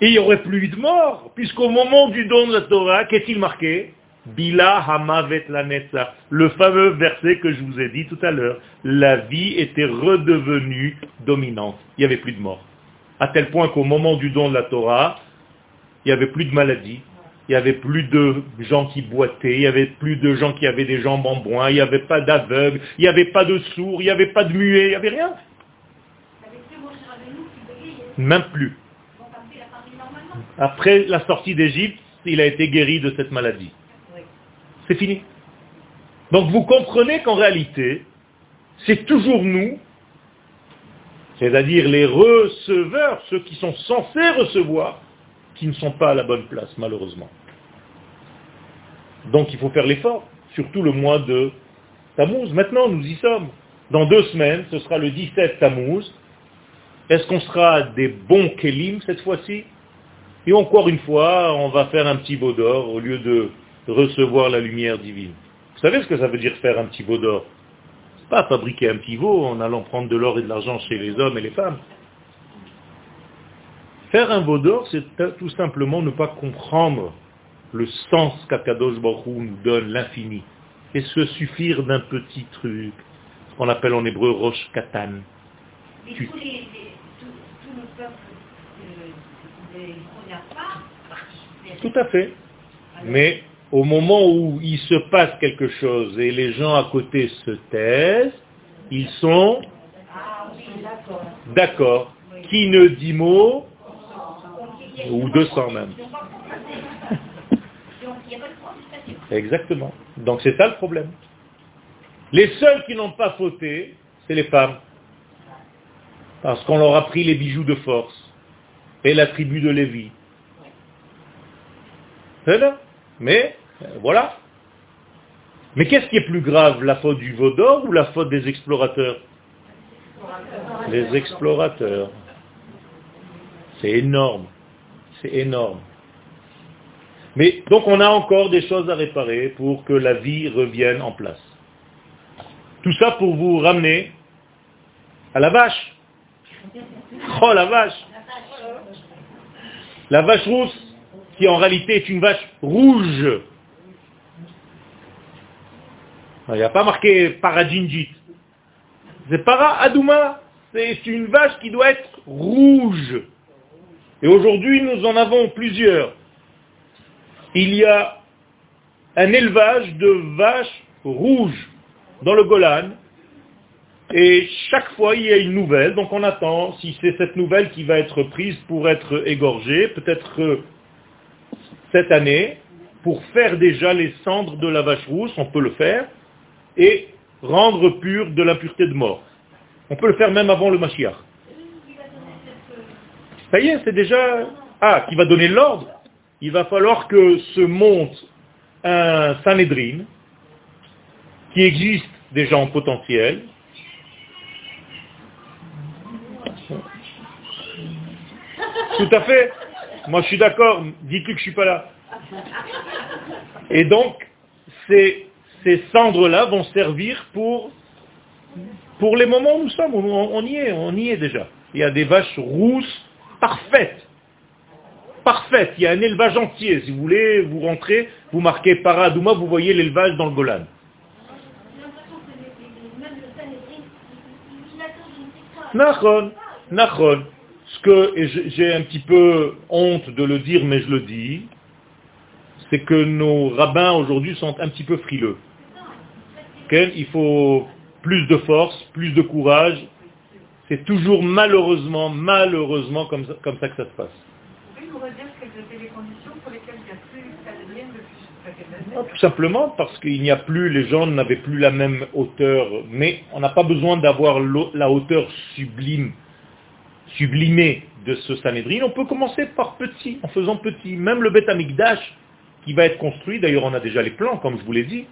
Et il n'y aurait plus de mort, puisqu'au moment du don de la Torah, qu'est-il marqué Bila hamavet la le fameux verset que je vous ai dit tout à l'heure. La vie était redevenue dominante. Il n'y avait plus de mort. À tel point qu'au moment du don de la Torah, il n'y avait plus de maladies, il n'y avait plus de gens qui boitaient, il n'y avait plus de gens qui avaient des jambes en bois, il n'y avait pas d'aveugles, il n'y avait pas de sourds, il n'y avait pas de muets, il n'y avait rien. Même plus. Après la sortie d'Égypte, il a été guéri de cette maladie. C'est fini. Donc vous comprenez qu'en réalité, c'est toujours nous, c'est-à-dire les receveurs, ceux qui sont censés recevoir, qui ne sont pas à la bonne place, malheureusement. Donc il faut faire l'effort, surtout le mois de Tammuz. Maintenant, nous y sommes. Dans deux semaines, ce sera le 17 Tammuz. Est-ce qu'on sera des bons Kélim cette fois-ci? Et encore une fois, on va faire un petit beau d'or au lieu de recevoir la lumière divine. Vous savez ce que ça veut dire faire un petit veau d'or? Pas fabriquer un petit veau en allant prendre de l'or et de l'argent chez les hommes et les femmes. Faire un veau d'or, c'est tout simplement ne pas comprendre le sens qu'Akadosh Baruch nous donne, l'infini, et se suffire d'un petit truc, ce qu'on appelle en hébreu roche katan. Tout à fait. Mais au moment où il se passe quelque chose et les gens à côté se taisent, ils sont d'accord. Qui ne dit mot, ou 200 même. Exactement. Donc c'est ça le problème. Les seuls qui n'ont pas fauté, c'est les femmes. Parce qu'on leur a pris les bijoux de force et la tribu de Lévi. Mais, euh, voilà. Mais qu'est-ce qui est plus grave, la faute du Vaudor ou la faute des explorateurs? Les explorateurs. C'est énorme. C'est énorme. Mais donc on a encore des choses à réparer pour que la vie revienne en place. Tout ça pour vous ramener à la vache. Oh la vache La vache rousse, qui en réalité est une vache rouge. Il n'y a pas marqué paradjinjit. C'est para adouma. C'est une vache qui doit être rouge. Et aujourd'hui, nous en avons plusieurs. Il y a un élevage de vaches rouges dans le Golan, et chaque fois il y a une nouvelle, donc on attend si c'est cette nouvelle qui va être prise pour être égorgée, peut-être cette année, pour faire déjà les cendres de la vache rouge, on peut le faire, et rendre pur de l'impureté de mort. On peut le faire même avant le Mashiach. Ça y est, c'est déjà... Ah, qui va donner l'ordre Il va falloir que se monte un Sanhedrin qui existe déjà en potentiel. Tout à fait. Moi, je suis d'accord. Dis-tu que je suis pas là. Et donc, ces, ces cendres-là vont servir pour, pour les moments où nous sommes. On, y est, on y est déjà. Il y a des vaches rousses parfaite. Parfaite. Il y a un élevage entier. Si vous voulez, vous rentrez, vous marquez Paradouma, vous voyez l'élevage dans le Golan. Nachon. Ce que j'ai un petit peu honte de le dire, mais je le dis, c'est que nos rabbins aujourd'hui sont un petit peu frileux. Il faut plus de force, plus de courage, c'est toujours malheureusement, malheureusement comme ça, comme ça que ça se passe. tout simplement parce qu'il n'y a plus, les gens n'avaient plus la même hauteur, mais on n'a pas besoin d'avoir la hauteur sublime, sublimée de ce Sanhedrin. On peut commencer par petit, en faisant petit. Même le Beth Amikdash qui va être construit, d'ailleurs on a déjà les plans, comme je vous l'ai dit,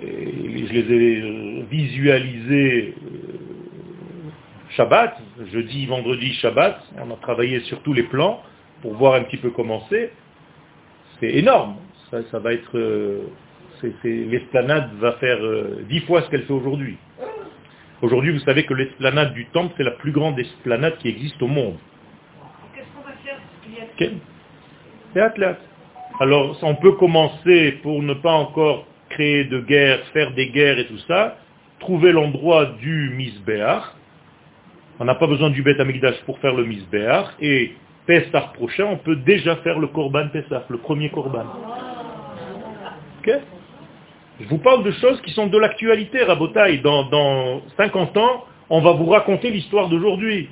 et je les ai visualisés euh, Shabbat, jeudi, vendredi, Shabbat, on a travaillé sur tous les plans pour voir un petit peu comment c'est. Énorme. Ça, va être, euh, l'esplanade va faire euh, dix fois ce qu'elle fait aujourd'hui. Aujourd'hui, vous savez que l'esplanade du temple, c'est la plus grande esplanade qui existe au monde. Qu'est-ce qu'on va faire C'est Alors, on peut commencer pour ne pas encore créer de guerre, faire des guerres et tout ça, trouver l'endroit du Misbéach, on n'a pas besoin du Beth Amigdash pour faire le Misbéach. Et Pessah prochain, on peut déjà faire le Korban Pessah, le premier Korban. Je vous parle de choses qui sont de l'actualité, Rabotaï. Dans, dans 50 ans, on va vous raconter l'histoire d'aujourd'hui.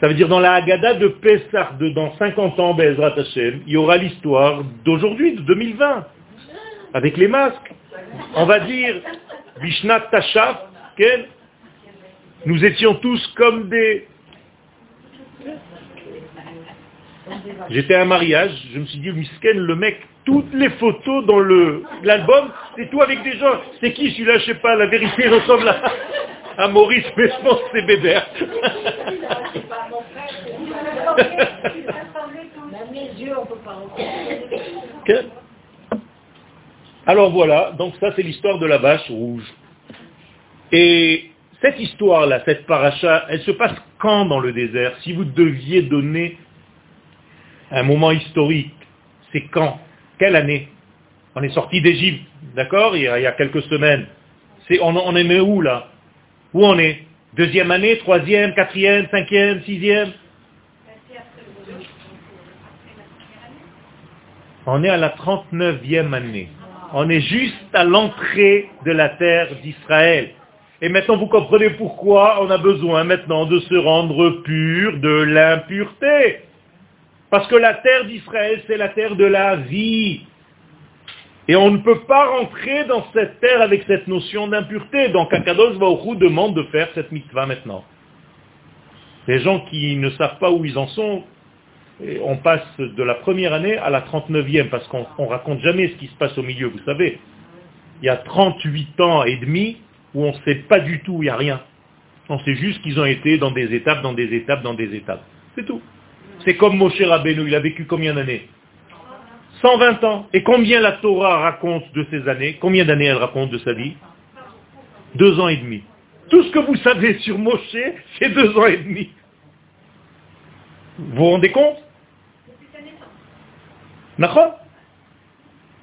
Ça veut dire dans la Haggadah de Pessah, de dans 50 ans, Bezrat Hashem, il y aura l'histoire d'aujourd'hui, de 2020, avec les masques. On va dire, Bishnat Tashaf, nous étions tous comme des... J'étais à un mariage, je me suis dit, Misken, le mec, toutes les photos dans le l'album, c'est tout avec des gens. C'est qui celui-là, je sais pas, la vérité ressemble à, à Maurice, mais je pense que c'est Bébert. Alors voilà, donc ça c'est l'histoire de la vache rouge. Et cette histoire-là, cette paracha, elle se passe quand dans le désert? Si vous deviez donner un moment historique, c'est quand? Quelle année? On est sorti d'Égypte, d'accord? Il, y a quelques semaines. On, on est où là? Où on est? Deuxième année, troisième, quatrième, cinquième, sixième? On est à la 39e année. On est juste à l'entrée de la terre d'Israël. Et maintenant, vous comprenez pourquoi on a besoin maintenant de se rendre pur de l'impureté. Parce que la terre d'Israël, c'est la terre de la vie. Et on ne peut pas rentrer dans cette terre avec cette notion d'impureté. Donc Akadosh Baruch demande de faire cette mitzvah maintenant. Les gens qui ne savent pas où ils en sont, on passe de la première année à la 39e, parce qu'on ne raconte jamais ce qui se passe au milieu, vous savez. Il y a 38 ans et demi où on ne sait pas du tout, il n'y a rien. On sait juste qu'ils ont été dans des étapes, dans des étapes, dans des étapes. C'est tout. C'est comme Moshe Rabbeinu, il a vécu combien d'années 120 ans. Et combien la Torah raconte de ces années Combien d'années elle raconte de sa vie Deux ans et demi. Tout ce que vous savez sur Moshe, c'est deux ans et demi. Vous vous rendez compte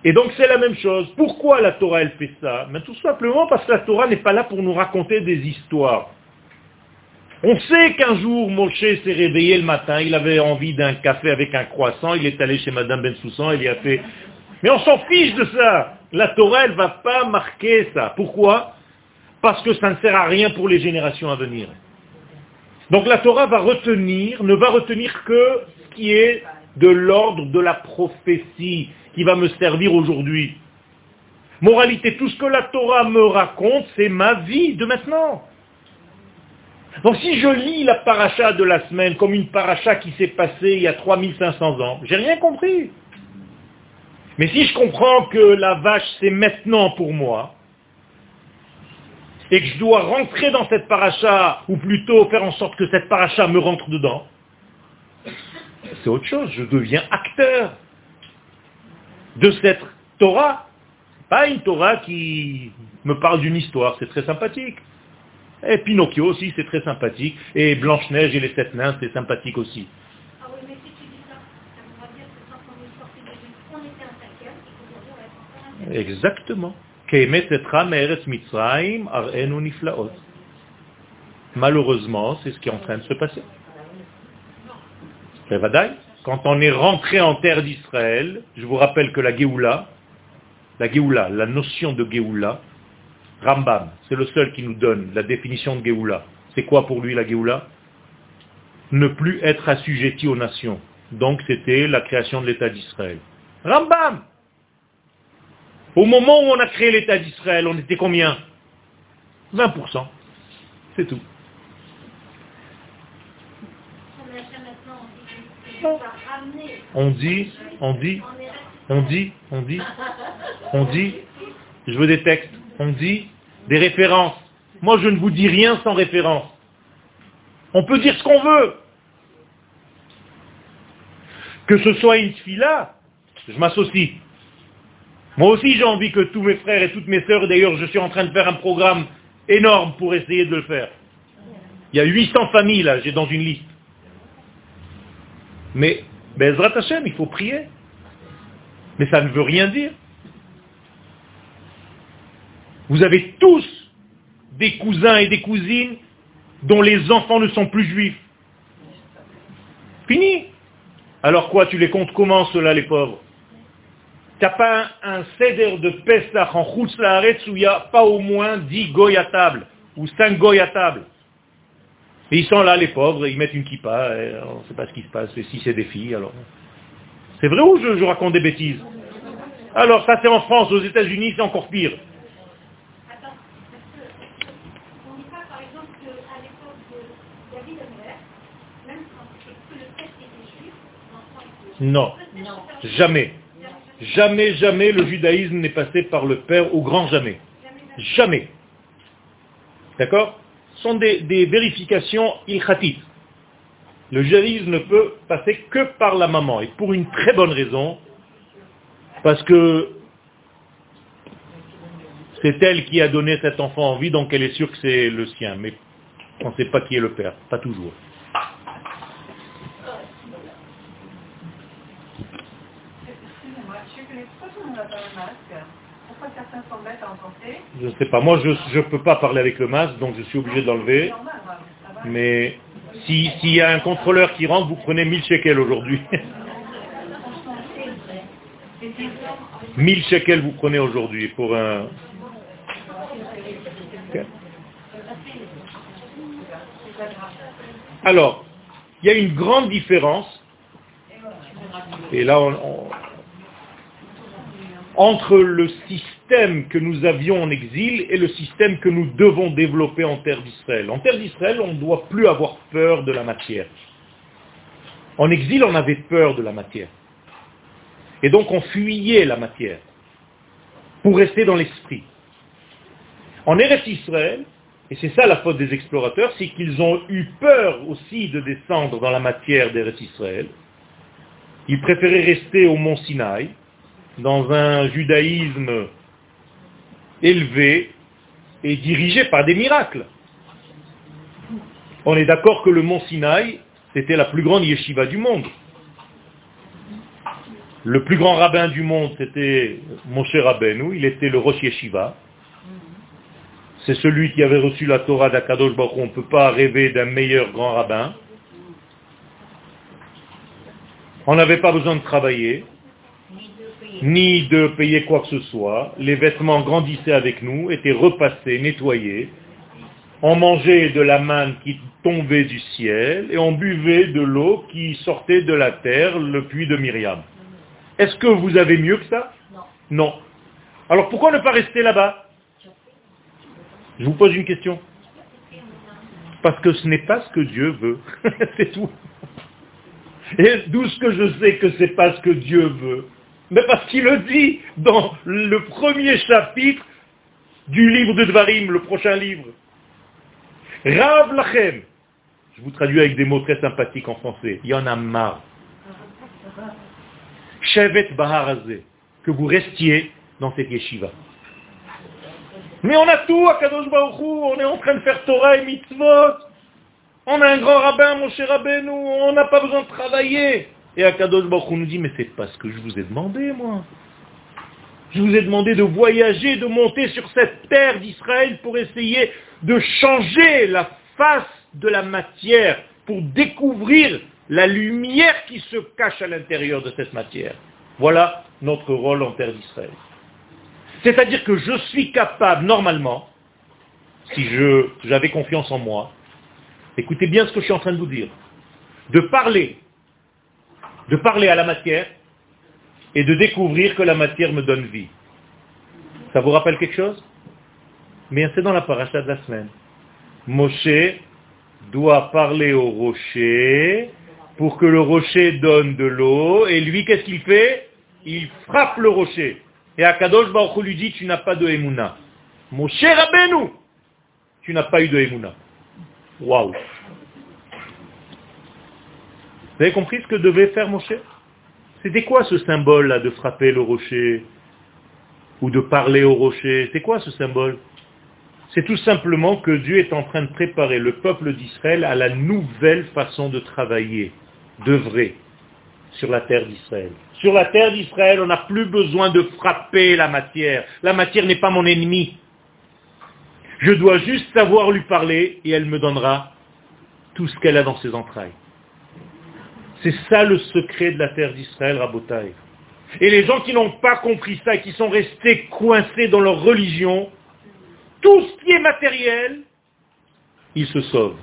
Et donc c'est la même chose. Pourquoi la Torah elle fait ça Mais Tout simplement parce que la Torah n'est pas là pour nous raconter des histoires. On sait qu'un jour, Moshe s'est réveillé le matin, il avait envie d'un café avec un croissant, il est allé chez Madame Ben Soussan, il y a fait... Mais on s'en fiche de ça La Torah, elle ne va pas marquer ça. Pourquoi? Parce que ça ne sert à rien pour les générations à venir. Donc la Torah va retenir, ne va retenir que ce qui est de l'ordre de la prophétie qui va me servir aujourd'hui. Moralité, tout ce que la Torah me raconte, c'est ma vie de maintenant. Donc si je lis la paracha de la semaine comme une paracha qui s'est passée il y a 3500 ans, j'ai rien compris. Mais si je comprends que la vache c'est maintenant pour moi, et que je dois rentrer dans cette paracha, ou plutôt faire en sorte que cette paracha me rentre dedans, c'est autre chose, je deviens acteur de cette Torah. Pas une Torah qui me parle d'une histoire, c'est très sympathique. Et Pinocchio aussi, c'est très sympathique. Et Blanche-Neige et les sept nains, c'est sympathique aussi. Ah oui, mais si tu dis ça, ça dire que quand on est on était un cinquième, et Exactement. Malheureusement, c'est ce qui est en train de se passer. Quand on est rentré en terre d'Israël, je vous rappelle que la Géoula, la Géoula, la notion de Géoula, Rambam, c'est le seul qui nous donne la définition de Géoula. C'est quoi pour lui la Géoula? Ne plus être assujetti aux nations. Donc c'était la création de l'État d'Israël. Rambam Au moment où on a créé l'État d'Israël, on était combien? 20%. C'est tout. On dit, on dit, on dit, on dit, on dit, je veux des textes on dit des références. Moi, je ne vous dis rien sans référence. On peut dire ce qu'on veut. Que ce soit une fila, je m'associe. Moi aussi, j'ai envie que tous mes frères et toutes mes sœurs, d'ailleurs, je suis en train de faire un programme énorme pour essayer de le faire. Il y a 800 familles, là, j'ai dans une liste. Mais, Bezrat Hashem, il faut prier. Mais ça ne veut rien dire. Vous avez tous des cousins et des cousines dont les enfants ne sont plus juifs. Fini. Alors quoi, tu les comptes comment ceux-là, les pauvres? T'as pas un, céder de Pesach en Chutz où il n'y a pas au moins 10 goy à table, ou 5 goy à table? Et ils sont là, les pauvres, ils mettent une kippa, on ne sait pas ce qui se passe, et si c'est des filles, alors... C'est vrai ou je raconte des bêtises? Alors ça c'est en France, aux États-Unis c'est encore pire. Non, jamais. Jamais, jamais le judaïsme n'est passé par le Père, au grand jamais. Jamais. D'accord Ce sont des, vérifications ilchatites. Le judaïsme ne peut passer que par la maman, et pour une très bonne raison, parce que c'est elle qui a donné cet enfant en vie, donc elle est sûre que c'est le sien, mais on ne sait pas qui est le père, pas toujours. Excusez-moi, je connais pourquoi tout le monde n'a pas un masque Certains s'embêtent à en Je ne sais pas, moi je ne peux pas parler avec le masque, donc je suis obligé d'enlever. C'est normal, hein. Mais si- s'il y a un contrôleur qui rentre, vous prenez 1000 shekels aujourd'hui. 1000 shekels vous prenez aujourd'hui pour un... Alors, il y a une grande différence, et là, on- on- entre le système que nous avions en exil et le système que nous devons développer en terre d'Israël. En terre d'Israël, on ne doit plus avoir peur de la matière. En exil, on avait peur de la matière. Et donc, on fuyait la matière pour rester dans l'esprit. En Eretz Israël, et c'est ça la faute des explorateurs, c'est qu'ils ont eu peur aussi de descendre dans la matière d'Eretz Israël. Ils préféraient rester au mont Sinaï, dans un judaïsme élevé et dirigé par des miracles. On est d'accord que le mont Sinaï, c'était la plus grande yeshiva du monde. Le plus grand rabbin du monde, c'était Moshe Rabbeinu, il était le Rosh Yeshiva. C'est celui qui avait reçu la Torah d'Akadosh Baruch. On ne peut pas rêver d'un meilleur grand rabbin. On n'avait pas besoin de travailler, ni de payer quoi que ce soit. Les vêtements grandissaient avec nous, étaient repassés, nettoyés. On mangeait de la manne qui tombait du ciel et on buvait de l'eau qui sortait de la terre, le puits de Myriam. Est-ce que vous avez mieux que ça? Non. Non. Alors pourquoi ne pas rester là-bas? Je vous pose une question. Parce que ce n'est pas ce que Dieu veut. c'est tout. Et d'où ce que je sais que c'est pas ce que Dieu veut? Mais parce qu'il le dit dans le premier chapitre du livre de Dvarim, le prochain livre. Rav Lachem. Je vous traduis avec des mots très sympathiques en français. Il y en a marre. Shevet Baharazé. Que vous restiez dans cette yeshiva. Mais on a tout à Kadosh Baruch Hu, on est en train de faire Torah et mitzvot. On a un grand rabbin, mon cher Rabbeinu, on n'a pas besoin de travailler. Et Akadosh Baruch nous dit, mais c'est pas ce que je vous ai demandé, moi. Je vous ai demandé de voyager, de monter sur cette terre d'Israël pour essayer de changer la face de la matière, pour découvrir la lumière qui se cache à l'intérieur de cette matière. Voilà notre rôle en terre d'Israël. C'est-à-dire que je suis capable, normalement, si j'avais confiance en moi, écoutez bien ce que je suis en train de vous dire, de parler, de parler à la matière et de découvrir que la matière me donne vie. Ça vous rappelle quelque chose? Mais c'est dans la paracha de la semaine. Moshe doit parler au rocher pour que le rocher donne de l'eau, et lui, qu'est-ce qu'il fait? Il frappe le rocher. Et Akadosh Baruch Hu lui dit, tu n'as pas de Emouna. Moshe Rabbeinu, tu n'as pas eu de Emouna. Waouh Vous avez compris ce que devait faire Moshe C'était quoi ce symbole-là de frapper le rocher Ou de parler au rocher C'est quoi ce symbole C'est tout simplement que Dieu est en train de préparer le peuple d'Israël à la nouvelle façon de travailler, d'œuvrer sur la terre d'Israël. Sur la terre d'Israël, on n'a plus besoin de frapper la matière. La matière n'est pas mon ennemi. Je dois juste savoir lui parler et elle me donnera tout ce qu'elle a dans ses entrailles. C'est ça le secret de la terre d'Israël, Rabotai. Et les gens qui n'ont pas compris ça qui sont restés coincés dans leur religion, tout ce qui est matériel, ils se sauvent.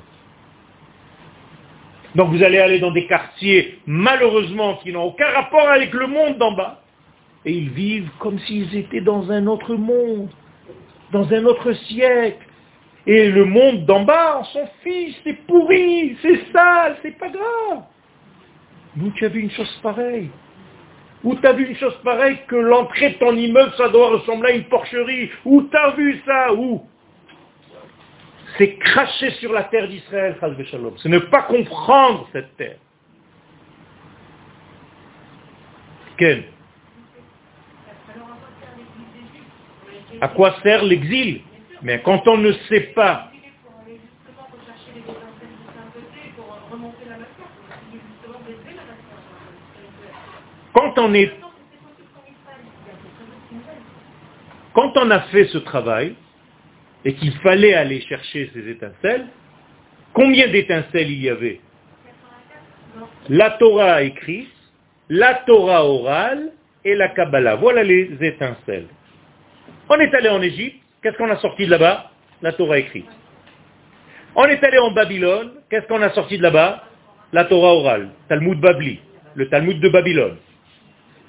Donc vous allez aller dans des quartiers, malheureusement, qui n'ont aucun rapport avec le monde d'en bas, et ils vivent comme s'ils étaient dans un autre monde, dans un autre siècle. Et le monde d'en bas, on s'en fiche, c'est pourri, c'est sale, c'est pas grave. Nous, tu as vu une chose pareille. Où tu as vu une chose pareille que l'entrée de ton immeuble, ça doit ressembler à une porcherie. Où tu as vu ça Où C'est cracher sur la terre d'Israël, C'est ne pas comprendre cette terre. Quel À quoi sert l'exil? Mais quand on ne sait pas quand on a fait ce travail et qu'il fallait aller chercher ces étincelles, combien d'étincelles il y avait La Torah écrite, la Torah orale et la Kabbalah. Voilà les étincelles. On est allé en Égypte, qu'est-ce qu'on a sorti de là-bas La Torah écrite. On est allé en Babylone, qu'est-ce qu'on a sorti de là-bas La Torah orale, Talmud Babli, le Talmud de Babylone.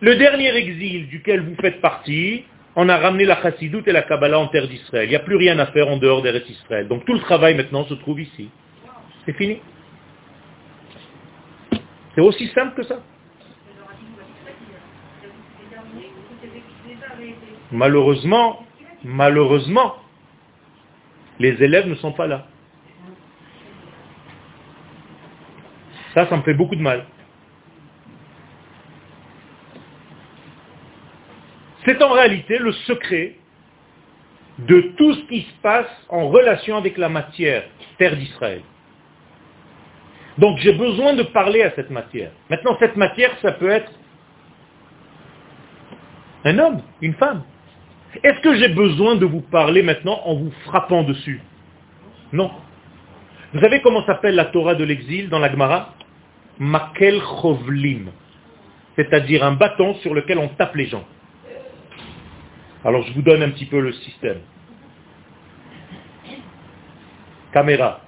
Le dernier exil duquel vous faites partie, on a ramené la Chassidoute et la Kabbalah en terre d'Israël. Il n'y a plus rien à faire en dehors d'Eretz Israël. Donc tout le travail maintenant se trouve ici. C'est fini. C'est aussi simple que ça. Malheureusement, malheureusement, les élèves ne sont pas là. Ça, ça me fait beaucoup de mal. C'est en réalité le secret de tout ce qui se passe en relation avec la matière, terre d'Israël. Donc j'ai besoin de parler à cette matière. Maintenant, cette matière, ça peut être un homme, une femme. Est-ce que j'ai besoin de vous parler maintenant en vous frappant dessus? Non. Vous savez comment s'appelle la Torah de l'exil dans la Gemara? Makel Chovlim. C'est-à-dire un bâton sur lequel on tape les gens. Alors je vous donne un petit peu le système. Caméra.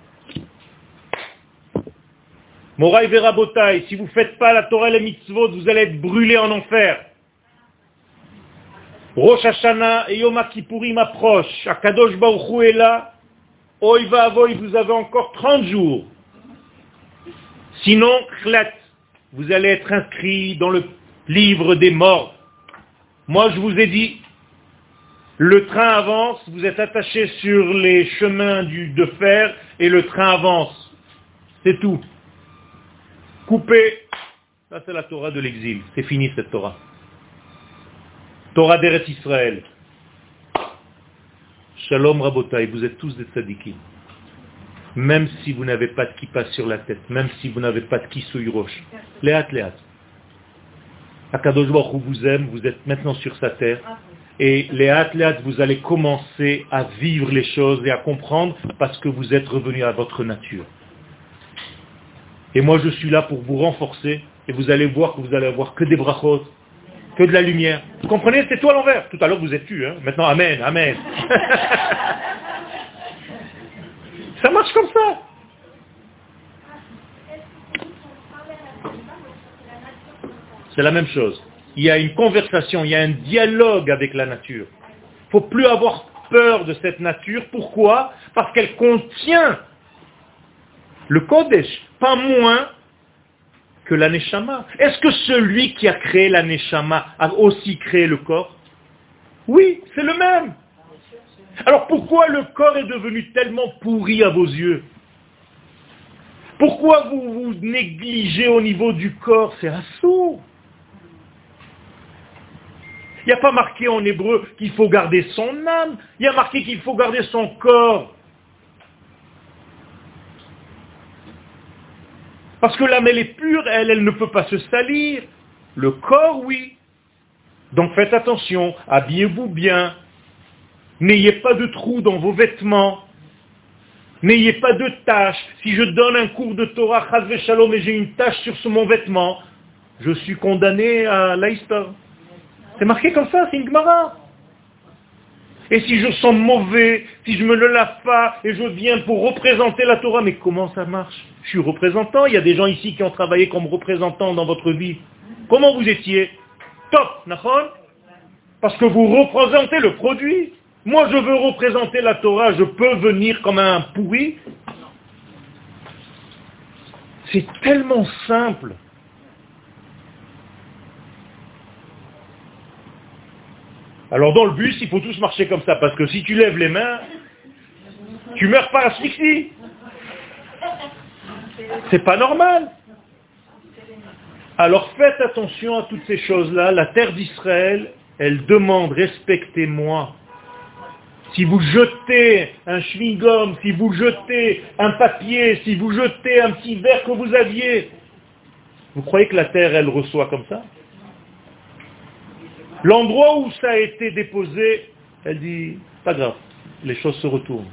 Moraï Verabotai, si vous ne faites pas la Torah et les mitzvot, vous allez être brûlés en enfer. Rosh Hashanah et Yom Kippourim approchent. Akadosh Baruch est là. Oiva Avoy, vous avez encore 30 jours. Sinon, vous allez être inscrit dans le livre des morts. Moi, je vous ai dit, le train avance, vous êtes attaché sur les chemins du, de fer et le train avance. C'est tout. Coupé. Ça, c'est la Torah de l'exil. C'est fini cette Torah. Torah d'Eretz Israël. Shalom Rabotai, vous êtes tous des tzadikim. Même si vous n'avez pas de kippa sur la tête, même si vous n'avez pas de kisouy roche. Léat, léat. Akadosh Baruch vous aime, vous êtes maintenant sur sa terre. Et léat, léat, vous allez commencer à vivre les choses et à comprendre parce que vous êtes revenu à votre nature. Et moi je suis là pour vous renforcer et vous allez voir que vous allez avoir que des brachot, que de la lumière. Vous comprenez C'est toi l'envers. Tout à l'heure, vous êtes tu. Hein Maintenant, Amen, Amen. ça marche comme ça. C'est la même chose. Il y a une conversation, il y a un dialogue avec la nature. Il ne faut plus avoir peur de cette nature. Pourquoi? Parce qu'elle contient le Kodesh, pas moins que l'aneshama. Est-ce que celui qui a créé l'aneshama a aussi créé le corps? Oui, c'est le même. Alors pourquoi le corps est devenu tellement pourri à vos yeux? Pourquoi vous vous négligez au niveau du corps? C'est assaut. Il n'y a pas marqué en hébreu qu'il faut garder son âme, il y a marqué qu'il faut garder son corps. Parce que l'âme, elle est pure, elle, elle ne peut pas se salir. Le corps, oui. Donc faites attention, habillez-vous bien. N'ayez pas de trous dans vos vêtements. N'ayez pas de taches. Si je donne un cours de Torah, Shalom, et j'ai une tache sur mon vêtement, je suis condamné à l'Aïstar. C'est marqué comme ça, c'est une. Et si je sens mauvais, si je me le lave pas et je viens pour représenter la Torah, mais comment ça marche? Je suis représentant, il y a des gens ici qui ont travaillé comme représentants dans votre vie. Comment vous étiez? Top, Nahon Parce que vous représentez le produit. Moi, je veux représenter la Torah, je peux venir comme un pourri. C'est tellement simple. Alors dans le bus, il faut tous marcher comme ça, parce que si tu lèves les mains, tu meurs par asphyxie. C'est pas normal. Alors faites attention à toutes ces choses-là. La terre d'Israël, elle demande respectez-moi. Si vous jetez un chewing-gum, si vous jetez un papier, si vous jetez un petit verre que vous aviez, vous croyez que la terre, elle reçoit comme ça? L'endroit où ça a été déposé, elle dit, pas grave, les choses se retournent.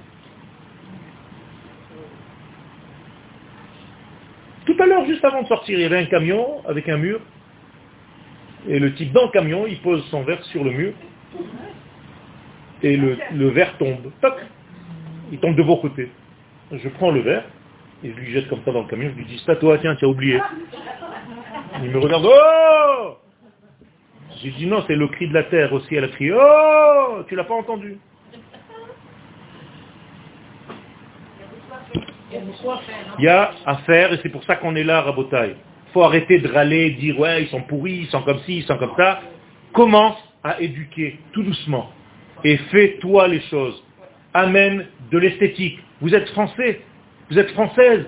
Tout à l'heure, juste avant de sortir, il y avait un camion avec un mur. Et le type dans le camion, il pose son verre sur le mur. Et le, verre tombe. Toc Il tombe de vos côtés. Je prends le verre et je lui jette comme ça dans le camion. Je lui dis, c'est à toi, tiens, tu oublié. Il me regarde, oh J'ai dit, non, c'est le cri de la terre aussi. Elle a crié, oh Tu l'as pas entendu Il y a à faire, et c'est pour ça qu'on est là, Rabotaille. Il faut arrêter de râler, dire, ouais, ils sont pourris, ils sont comme ci, ils sont comme ça. Commence à éduquer, tout doucement. Et fais-toi les choses. Amène de l'esthétique. Vous êtes français, vous êtes française.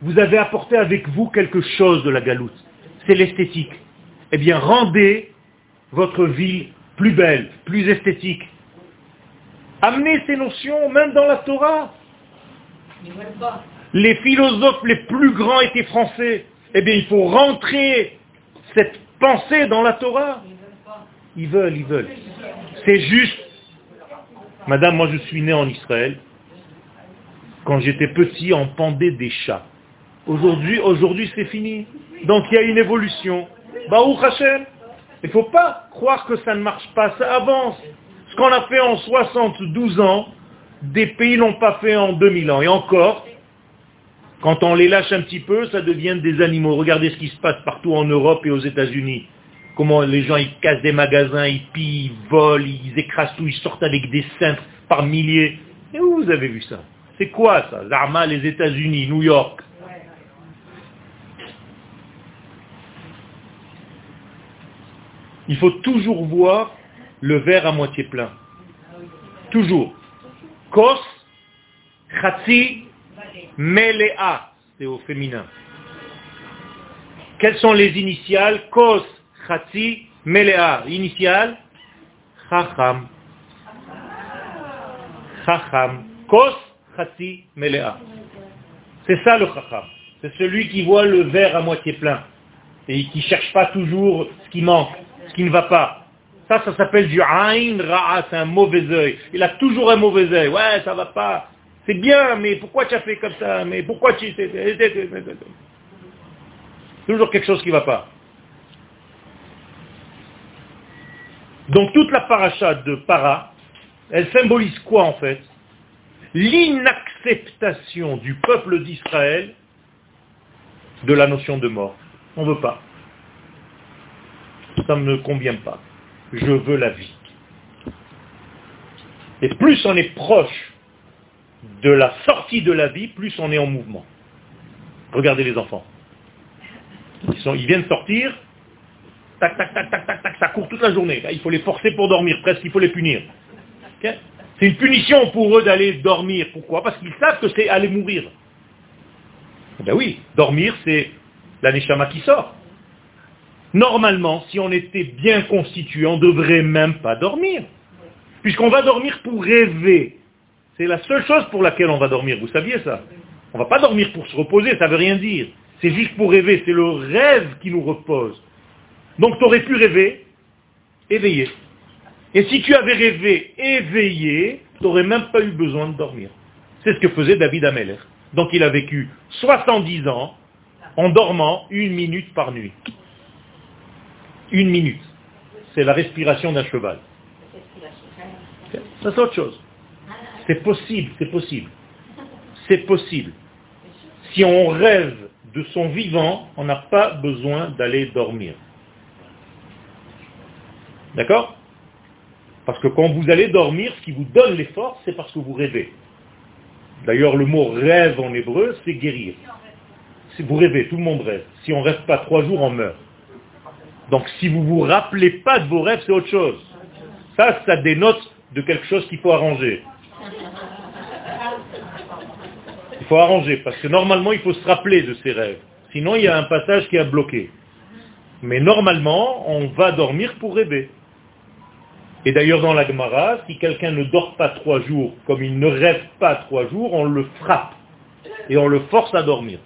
Vous avez apporté avec vous quelque chose de la galoute. C'est l'esthétique. Eh bien, rendez votre ville plus belle, plus esthétique. Amenez ces notions même dans la Torah. Les philosophes les plus grands étaient français. Eh bien, il faut rentrer cette pensée dans la Torah. Ils veulent, ils veulent. C'est juste. Madame, moi je suis né en Israël. Quand j'étais petit, on pendait des chats. Aujourd'hui, aujourd'hui c'est fini. Donc il y a une évolution. Baruch Hashem. Il ne faut pas croire que ça ne marche pas, ça avance. Ce qu'on a fait en 72 ans, des pays l'ont pas fait en 2000 ans. Et encore, quand on les lâche un petit peu, ça devient des animaux. Regardez ce qui se passe partout en Europe et aux États-Unis. Comment les gens, ils cassent des magasins, ils pillent, ils volent, ils écrasent tout, ils sortent avec des cintres par milliers. Et où vous avez vu ça C'est quoi ça? Zarma, les États-Unis, New York. Il faut toujours voir le verre à moitié plein. Toujours. Kos, Khatsi, Melea, c'est au féminin. Quelles sont les initiales? Kos, Khatsi, Melea. Initiale? Chacham. Chacham. Kos, Khatsi, Melea. C'est ça le Chacham. C'est celui qui voit le verre à moitié plein et qui ne cherche pas toujours ce qui manque, ce qui ne va pas. Ça, ça s'appelle du Ain Ra'a, c'est un mauvais œil. Il a toujours un mauvais œil. Ouais, ça va pas. C'est bien, mais pourquoi tu as fait comme ça? Mais pourquoi tu... Toujours quelque chose qui ne va pas. Donc toute la paracha de para, elle symbolise quoi en fait? L'inacceptation du peuple d'Israël de la notion de mort. On ne veut pas. Ça ne me convient pas je veux la vie. Et plus on est proche de la sortie de la vie, plus on est en mouvement. Regardez les enfants. Ils, viennent sortir, tac, tac, tac, tac, tac, tac, ça court toute la journée. Il faut les forcer pour dormir, presque il faut les punir. c'est une punition pour eux d'aller dormir. Pourquoi? Parce qu'ils savent que c'est aller mourir. Ben oui, dormir, c'est la neshama qui sort. Normalement, si on était bien constitué, on ne devrait même pas dormir. Puisqu'on va dormir pour rêver. C'est la seule chose pour laquelle on va dormir. Vous saviez ça? On ne va pas dormir pour se reposer, ça ne veut rien dire. C'est juste pour rêver. C'est le rêve qui nous repose. Donc tu aurais pu rêver éveillé. Et si tu avais rêvé éveillé, tu n'aurais même pas eu besoin de dormir. C'est ce que faisait David Ameller. Donc il a vécu 70 ans en dormant une minute par nuit. Une minute. C'est la respiration d'un cheval. Ça c'est autre chose. C'est possible, c'est possible. C'est possible. Si on rêve de son vivant, on n'a pas besoin d'aller dormir. D'accord? Parce que quand vous allez dormir, ce qui vous donne les forces, c'est parce que vous rêvez. D'ailleurs, le mot rêve en hébreu, c'est guérir. Si vous rêvez, tout le monde rêve. Si on ne rêve pas trois jours, on meurt. Donc si vous ne vous rappelez pas de vos rêves, c'est autre chose. Ça, ça dénote de quelque chose qu'il faut arranger. Il faut arranger, parce que normalement, il faut se rappeler de ses rêves. Sinon, il y a un passage qui est bloqué. Mais normalement, on va dormir pour rêver. Et d'ailleurs, dans la Gemara, si quelqu'un ne dort pas trois jours, comme il ne rêve pas trois jours, on le frappe. Et on le force à dormir.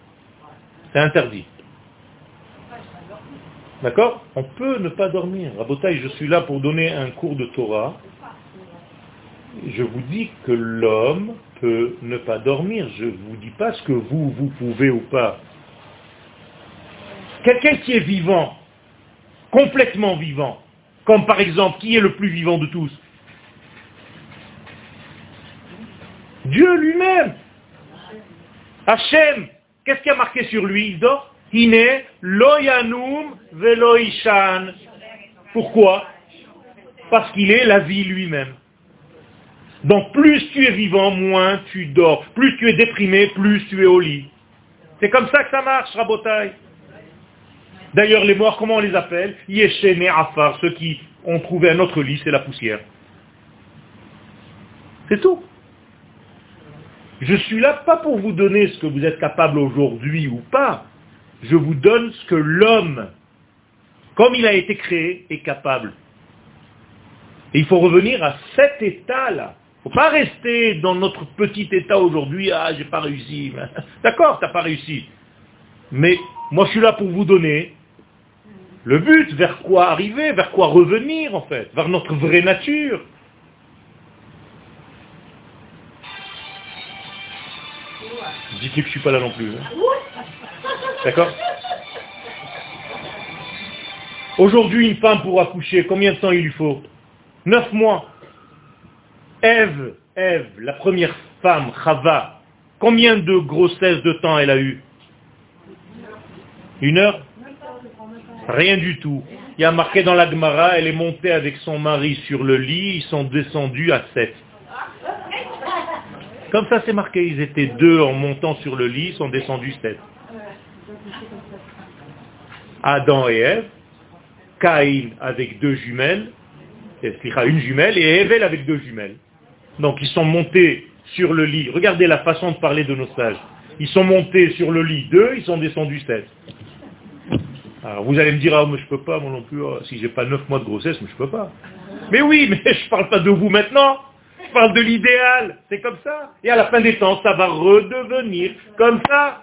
C'est interdit. D'accord On peut ne pas dormir. Rabotaï, je suis là pour donner un cours de Torah. Je vous dis que l'homme peut ne pas dormir. Je ne vous dis pas ce que vous, vous pouvez ou pas. Quelqu'un qui est vivant, complètement vivant, comme par exemple, qui est le plus vivant de tous? Dieu lui-même. Hachem, qu'est-ce qui a marqué sur lui? Il dort? Hine loyanum veloishan. Pourquoi? Parce qu'il est la vie lui-même. Donc plus tu es vivant, moins tu dors. Plus tu es déprimé, plus tu es au lit. C'est comme ça que ça marche, Rabotai. D'ailleurs, les morts, comment on les appelle? Yeshene Afar, ceux qui ont trouvé un autre lit, c'est la poussière. C'est tout. Je suis là pas pour vous donner ce que vous êtes capable aujourd'hui ou pas. Je vous donne ce que l'homme, comme il a été créé, est capable. Et il faut revenir à cet état-là. Il ne faut pas rester dans notre petit état aujourd'hui, ah, j'ai pas réussi. D'accord, tu n'as pas réussi. Mais moi, je suis là pour vous donner le but, vers quoi arriver, vers quoi revenir en fait, vers notre vraie nature. Dites-lui que je ne suis pas là non plus. Hein. D'accord Aujourd'hui, une femme pour accoucher, combien de temps il lui faut Neuf mois. Ève, Ève, la première femme, Chava, combien de grossesses de temps elle a eu Une heure Rien du tout. Il y a marqué dans la Gemara, elle est montée avec son mari sur le lit, ils sont descendus à sept. Comme ça c'est marqué, ils étaient deux en montant sur le lit, ils sont descendus sept. Adam et Ève, Caïn avec deux jumelles, une jumelle, et Evel avec deux jumelles. Donc ils sont montés sur le lit. Regardez la façon de parler de nos sages. Ils sont montés sur le lit deux, ils sont descendus sept. Alors vous allez me dire, ah, mais je peux pas, moi non plus, ah, si j'ai pas neuf mois de grossesse, mais je peux pas. Mais oui, mais je parle pas de vous maintenant. Je parle de l'idéal. C'est comme ça. Et à la fin des temps, ça va redevenir comme ça.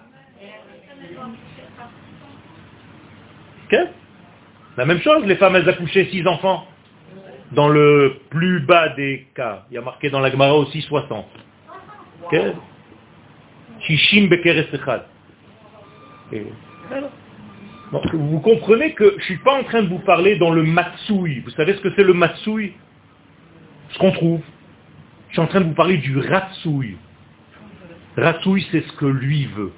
La même chose, les femmes, elles accouchaient six enfants. Dans le plus bas des cas. Il y a marqué dans la Gemara aussi 60. Shishim vous comprenez que je ne suis pas en train de vous parler dans le matsui. Vous savez ce que c'est le matsui? Ce qu'on trouve. Je suis en train de vous parler du ratsui. Ratsui, c'est ce que lui veut.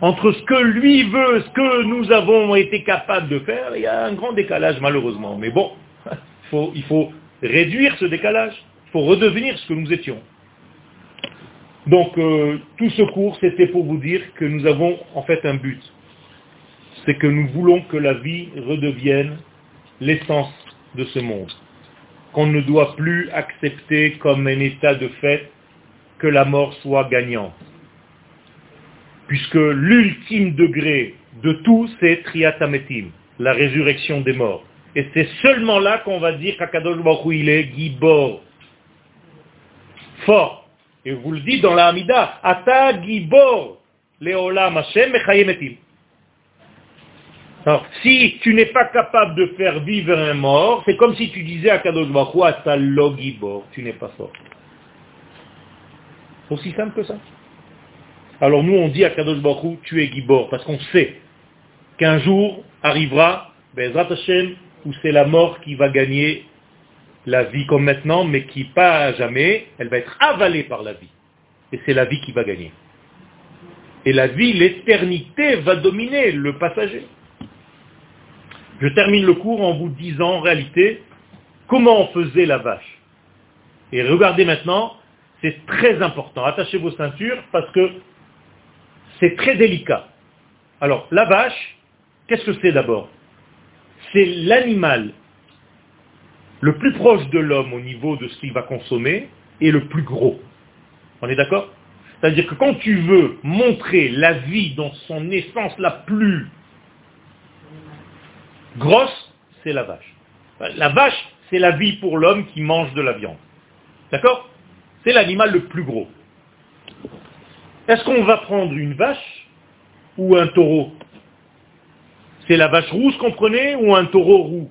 Entre ce que lui veut, ce que nous avons été capables de faire, il y a un grand décalage malheureusement. Mais bon, il faut réduire ce décalage. Il faut redevenir ce que nous étions. Donc euh, tout ce cours, c'était pour vous dire que nous avons en fait un but c'est que nous voulons que la vie redevienne l'essence de ce monde. Qu'on ne doit plus accepter comme un état de fait que la mort soit gagnante. Puisque l'ultime degré de tout, c'est triatametim, la résurrection des morts. Et c'est seulement là qu'on va dire qu'Akadosh il est Gibor. Fort. Et vous le dites dans la Hamida, Ata Gibor, Leolam Hashem Mechayemetim. Alors, si tu n'es pas capable de faire vivre un mort, c'est comme si tu disais à Kadosh Baruch ta logibor, tu n'es pas fort. Aussi simple que ça. Alors nous, on dit à Kadosh Baruch tu es gibor, parce qu'on sait qu'un jour arrivera, Bezrat Hashem, où c'est la mort qui va gagner la vie comme maintenant, mais qui pas jamais, elle va être avalée par la vie. Et c'est la vie qui va gagner. Et la vie, l'éternité va dominer le passager. Je termine le cours en vous disant en réalité comment on faisait la vache. Et regardez maintenant, c'est très important. Attachez vos ceintures parce que c'est très délicat. Alors, la vache, qu'est-ce que c'est d'abord? C'est l'animal le plus proche de l'homme au niveau de ce qu'il va consommer est le plus gros. On est d'accord? C'est-à-dire que quand tu veux montrer la vie dans son essence la plus grosse, c'est la vache. La vache, c'est la vie pour l'homme qui mange de la viande. D'accord? C'est l'animal le plus gros. Est-ce qu'on va prendre une vache ou un taureau? C'est la vache rouge qu'on prenait ou un taureau roux?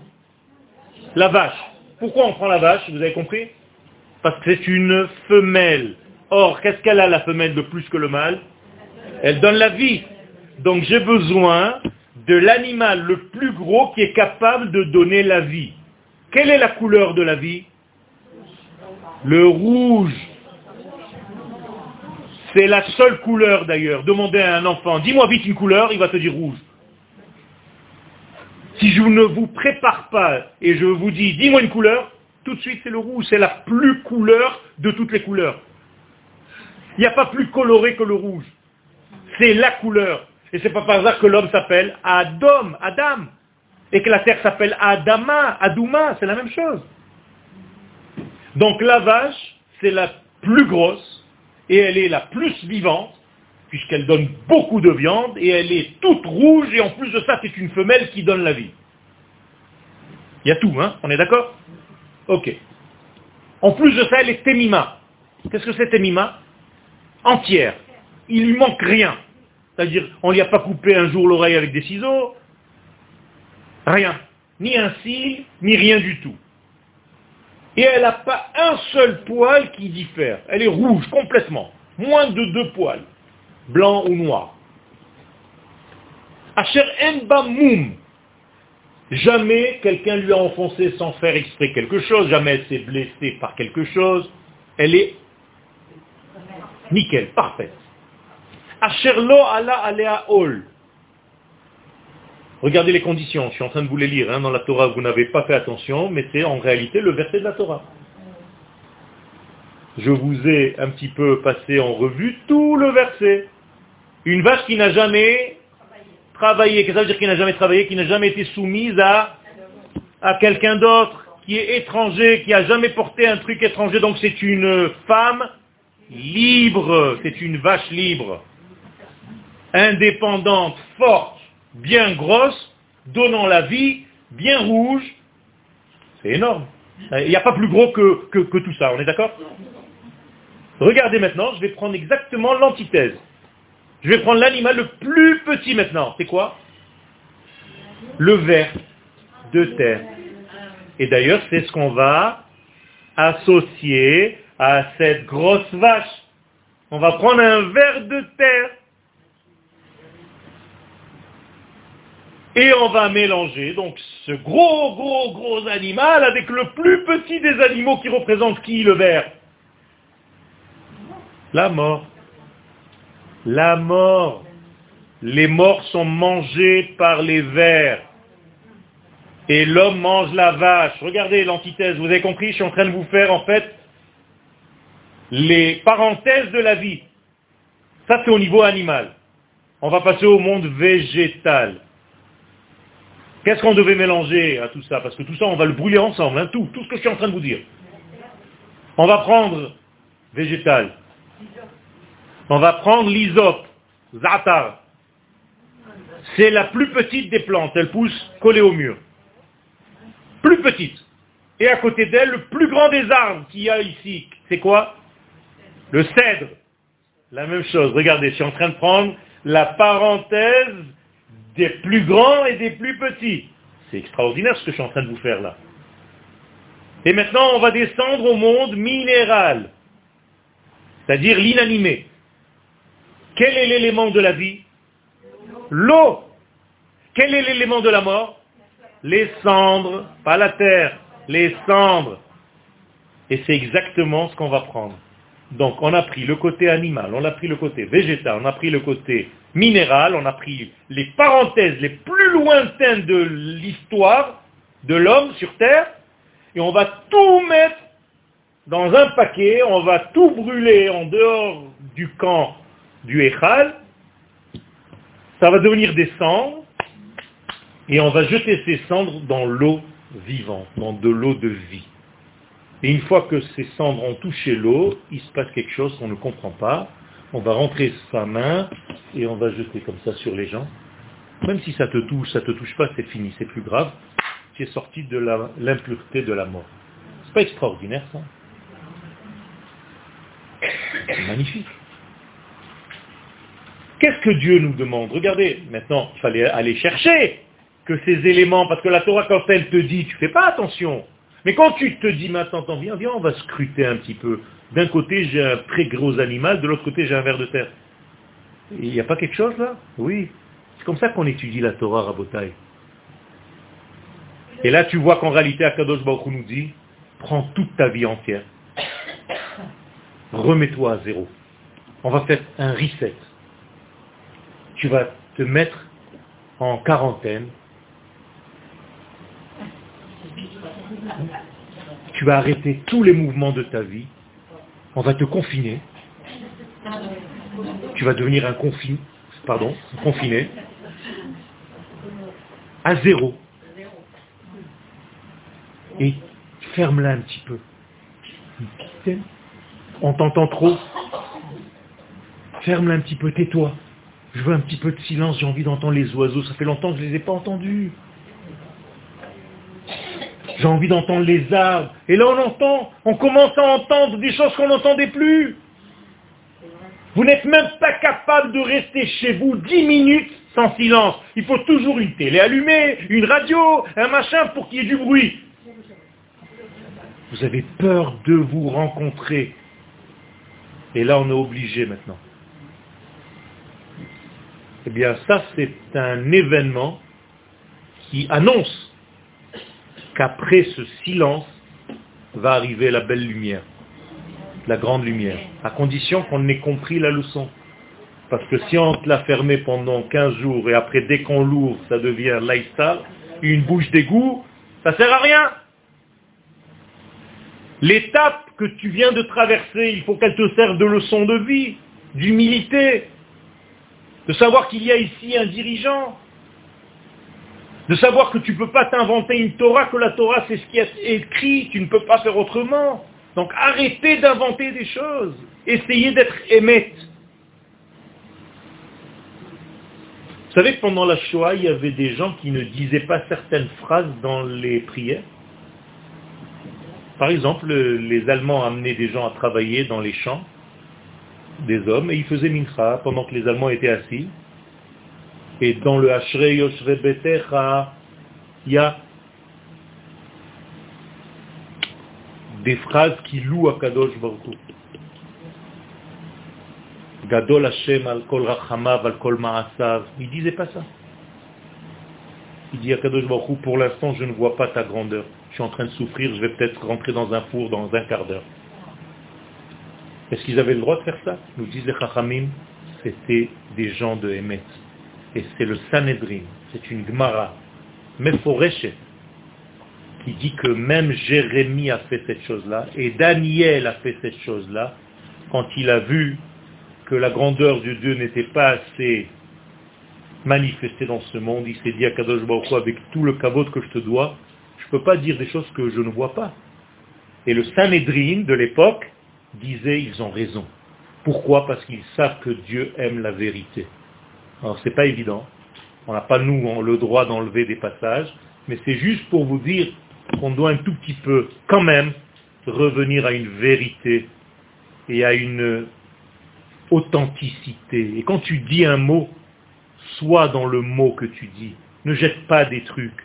La vache. Pourquoi on prend la vache Vous avez compris? Parce que c'est une femelle. Or, qu'est-ce qu'elle a la femelle de plus que le mâle? Elle donne la vie. Donc j'ai besoin de l'animal le plus gros qui est capable de donner la vie. Quelle est la couleur de la vie? Le rouge. C'est la seule couleur d'ailleurs. Demandez à un enfant, dis-moi vite une couleur, il va te dire rouge. Si je ne vous prépare pas et je vous dis, dis-moi une couleur, tout de suite c'est le rouge, c'est la plus couleur de toutes les couleurs. Il n'y a pas plus coloré que le rouge. C'est la couleur. Et c'est pas par hasard que l'homme s'appelle Adam, Adam. Et que la terre s'appelle Adama, Adouma, c'est la même chose. Donc la vache, c'est la plus grosse, et elle est la plus vivante, puisqu'elle donne beaucoup de viande, et elle est toute rouge, et en plus de ça, c'est une femelle qui donne la vie. Il y a tout, hein On est d'accord? Ok. En plus de ça, elle est témima. Qu'est-ce que c'est témima? Entière. Il lui manque rien. C'est-à-dire, on ne lui a pas coupé un jour l'oreille avec des ciseaux. Rien. Ni un cil, ni rien du tout. Et elle n'a pas un seul poil qui diffère. Elle est rouge complètement. Moins de deux poils. Blanc ou noir. Asher moum. Jamais quelqu'un lui a enfoncé sans faire exprès quelque chose. Jamais elle s'est blessée par quelque chose. Elle est nickel, parfaite. Asherlo ala alea ol. Regardez les conditions, je suis en train de vous les lire hein, dans la Torah, vous n'avez pas fait attention, mais c'est en réalité le verset de la Torah. Je vous ai un petit peu passé en revue tout le verset. Une vache qui n'a jamais travaillé, qu'est-ce que ça veut dire qui n'a jamais travaillé, qui n'a jamais été soumise à, à quelqu'un d'autre, qui est étranger, qui n'a jamais porté un truc étranger, donc c'est une femme libre, c'est une vache libre indépendante, forte, bien grosse, donnant la vie, bien rouge. C'est énorme. Il n'y a pas plus gros que, que, tout ça, on est d'accord? Regardez maintenant, je vais prendre exactement l'antithèse. Je vais prendre l'animal le plus petit maintenant. C'est quoi? Le ver de terre. Et d'ailleurs, c'est ce qu'on va associer à cette grosse vache. On va prendre un ver de terre Et on va mélanger donc ce gros, gros, gros animal avec le plus petit des animaux qui représente qui le ver La mort. La mort. Les morts sont mangés par les vers. Et l'homme mange la vache. Regardez l'antithèse, vous avez compris, je suis en train de vous faire en fait les parenthèses de la vie. Ça c'est au niveau animal. On va passer au monde végétal. Qu'est-ce qu'on devait mélanger à tout ça Parce que tout ça, on va le brûler ensemble, hein, tout, tout ce que je suis en train de vous dire. On va prendre végétal. On va prendre l'isope, zatar. C'est la plus petite des plantes, elle pousse collée au mur. Plus petite. Et à côté d'elle, le plus grand des arbres qu'il y a ici, c'est quoi Le cèdre. La même chose. Regardez, je suis en train de prendre la parenthèse des plus grands et des plus petits. C'est extraordinaire ce que je suis en train de vous faire là. Et maintenant, on va descendre au monde minéral, c'est-à-dire l'inanimé. Quel est l'élément de la vie? L'eau. Quel est l'élément de la mort? Les cendres, pas la terre, les cendres. Et c'est exactement ce qu'on va prendre. Donc on a pris le côté animal, on a pris le côté végétal, on a pris le côté minéral, on a pris les parenthèses les plus lointaines de l'histoire de l'homme sur Terre, et on va tout mettre dans un paquet, on va tout brûler en dehors du camp du Echal, ça va devenir des cendres, et on va jeter ces cendres dans l'eau vivante, dans de l'eau de vie. Et une fois que ces cendres ont touché l'eau, il se passe quelque chose qu'on ne comprend pas. On va rentrer sa main et on va jeter comme ça sur les gens. Même si ça te touche, ça te touche pas, c'est fini, c'est plus grave. Tu es sorti de l'impureté de la mort. C'est pas extraordinaire ça? C'est magnifique. Qu'est-ce que Dieu nous demande? Regardez, maintenant, il fallait aller chercher que ces éléments, parce que la Torah, quand elle te dit, tu fais pas attention. Mais quand tu te dis maintenant, viens, viens, on va scruter un petit peu. D'un côté, j'ai un très gros animal, de l'autre côté, j'ai un ver de terre. Il n'y a pas quelque chose là? Oui. C'est comme ça qu'on étudie la Torah Rabotai. Et là, tu vois qu'en réalité, Akadosh Baruch nous dit, prends toute ta vie entière. Remets-toi à zéro. On va faire un reset. Tu vas te mettre en quarantaine tu vas arrêter tous les mouvements de ta vie, on va te confiner, tu vas devenir un confin, pardon, confiné, à zéro. Et ferme-la un petit peu. On t'entend trop. Ferme-la un petit peu, tais-toi. Je veux un petit peu de silence, j'ai envie d'entendre les oiseaux. Ça fait longtemps que je ne les ai pas entendus. J'ai envie d'entendre les arbres. Et là, on entend, on commence à entendre des choses qu'on n'entendait plus. Vous n'êtes même pas capable de rester chez vous dix minutes sans silence. Il faut toujours une télé allumée, une radio, un machin pour qu'il y ait du bruit. Vous avez peur de vous rencontrer. Et là, on est obligé maintenant. Eh bien, ça, c'est un événement qui annonce qu'après ce silence va arriver la belle lumière, la grande lumière, à condition qu'on ait compris la leçon. Parce que si on te l'a fermé pendant 15 jours et après dès qu'on l'ouvre, ça devient lifestyle, une bouche d'égout, ça sert à rien. L'étape que tu viens de traverser, il faut qu'elle te serve de leçon de vie, d'humilité, de savoir qu'il y a ici un dirigeant, de savoir que tu ne peux pas t'inventer une Torah, que la Torah c'est ce qui est écrit, tu ne peux pas faire autrement. Donc arrêtez d'inventer des choses. Essayez d'être émette. Vous savez que pendant la Shoah, il y avait des gens qui ne disaient pas certaines phrases dans les prières? Par exemple, les Allemands amenaient des gens à travailler dans les champs, des hommes, et ils faisaient mincha pendant que les Allemands étaient assis. Et dans le Ashrei Yoshre Betecha, il y a des phrases qui louent à Kadosh Baruch Gadol Hashem al kol rachamav al kol ma'asav. Il disait pas ça. Il dit à Kadosh Baruch pour l'instant je ne vois pas ta grandeur. Je suis en train de souffrir, je vais peut-être rentrer dans un four dans un quart d'heure. Est-ce qu'ils avaient le droit de faire ça? Nous disent les Chachamim, c'était des gens de Emet et c'est le Sanhedrin, c'est une Gemara, Meforeshet, qui dit que même Jérémie a fait cette chose-là, et Daniel a fait cette chose-là, quand il a vu que la grandeur de Dieu n'était pas assez manifestée dans ce monde, il s'est dit à Kadosh avec tout le kavod que je te dois, je ne peux pas dire des choses que je ne vois pas. Et le Sanhedrin de l'époque disait, ils ont raison. Pourquoi? Parce qu'ils savent que Dieu aime la vérité. Alors c'est pas évident. On n'a pas nous le droit d'enlever des passages, mais c'est juste pour vous dire qu'on doit un tout petit peu quand même revenir à une vérité et à une authenticité. Et quand tu dis un mot, sois dans le mot que tu dis. Ne jette pas des trucs.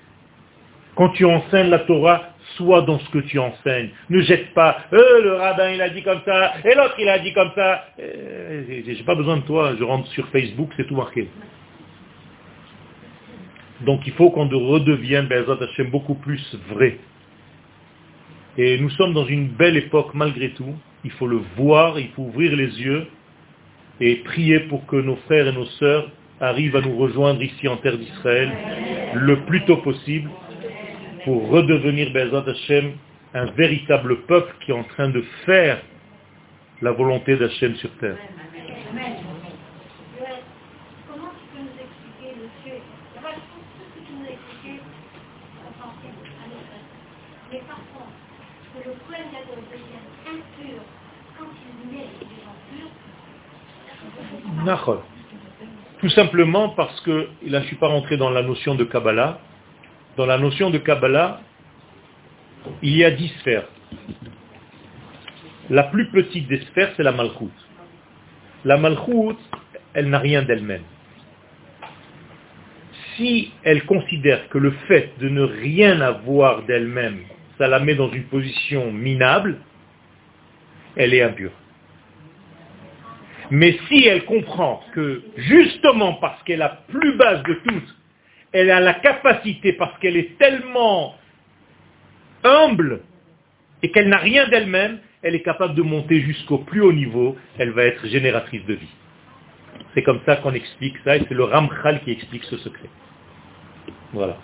Quand tu enseignes la Torah, sois dans ce que tu enseignes. Ne jette pas, euh, le rabbin il a dit comme ça, et l'autre il a dit comme ça. Euh, j'ai pas besoin de toi, je rentre sur Facebook, c'est tout marqué. Donc il faut qu'on redevienne, Bezat Hashem, beaucoup plus vrai. Et nous sommes dans une belle époque malgré tout. Il faut le voir, il faut ouvrir les yeux et prier pour que nos frères et nos sœurs arrivent à nous rejoindre ici en terre d'Israël le plus tôt possible pour redevenir, Bezat Hashem, un véritable peuple qui est en train de faire la volonté d'Hachem sur terre. Tout simplement parce que, là je ne suis pas rentré dans la notion de Kabbalah, dans la notion de Kabbalah, il y a dix sphères. La plus petite des sphères, c'est la Malchut. La Malchut, elle n'a rien d'elle-même. Si elle considère que le fait de ne rien avoir d'elle-même, ça la met dans une position minable, elle est impure. Mais si elle comprend que justement parce qu'elle est la plus basse de toutes, elle a la capacité, parce qu'elle est tellement humble et qu'elle n'a rien d'elle-même, elle est capable de monter jusqu'au plus haut niveau, elle va être génératrice de vie. C'est comme ça qu'on explique ça, et c'est le Ramchal qui explique ce secret. Voilà.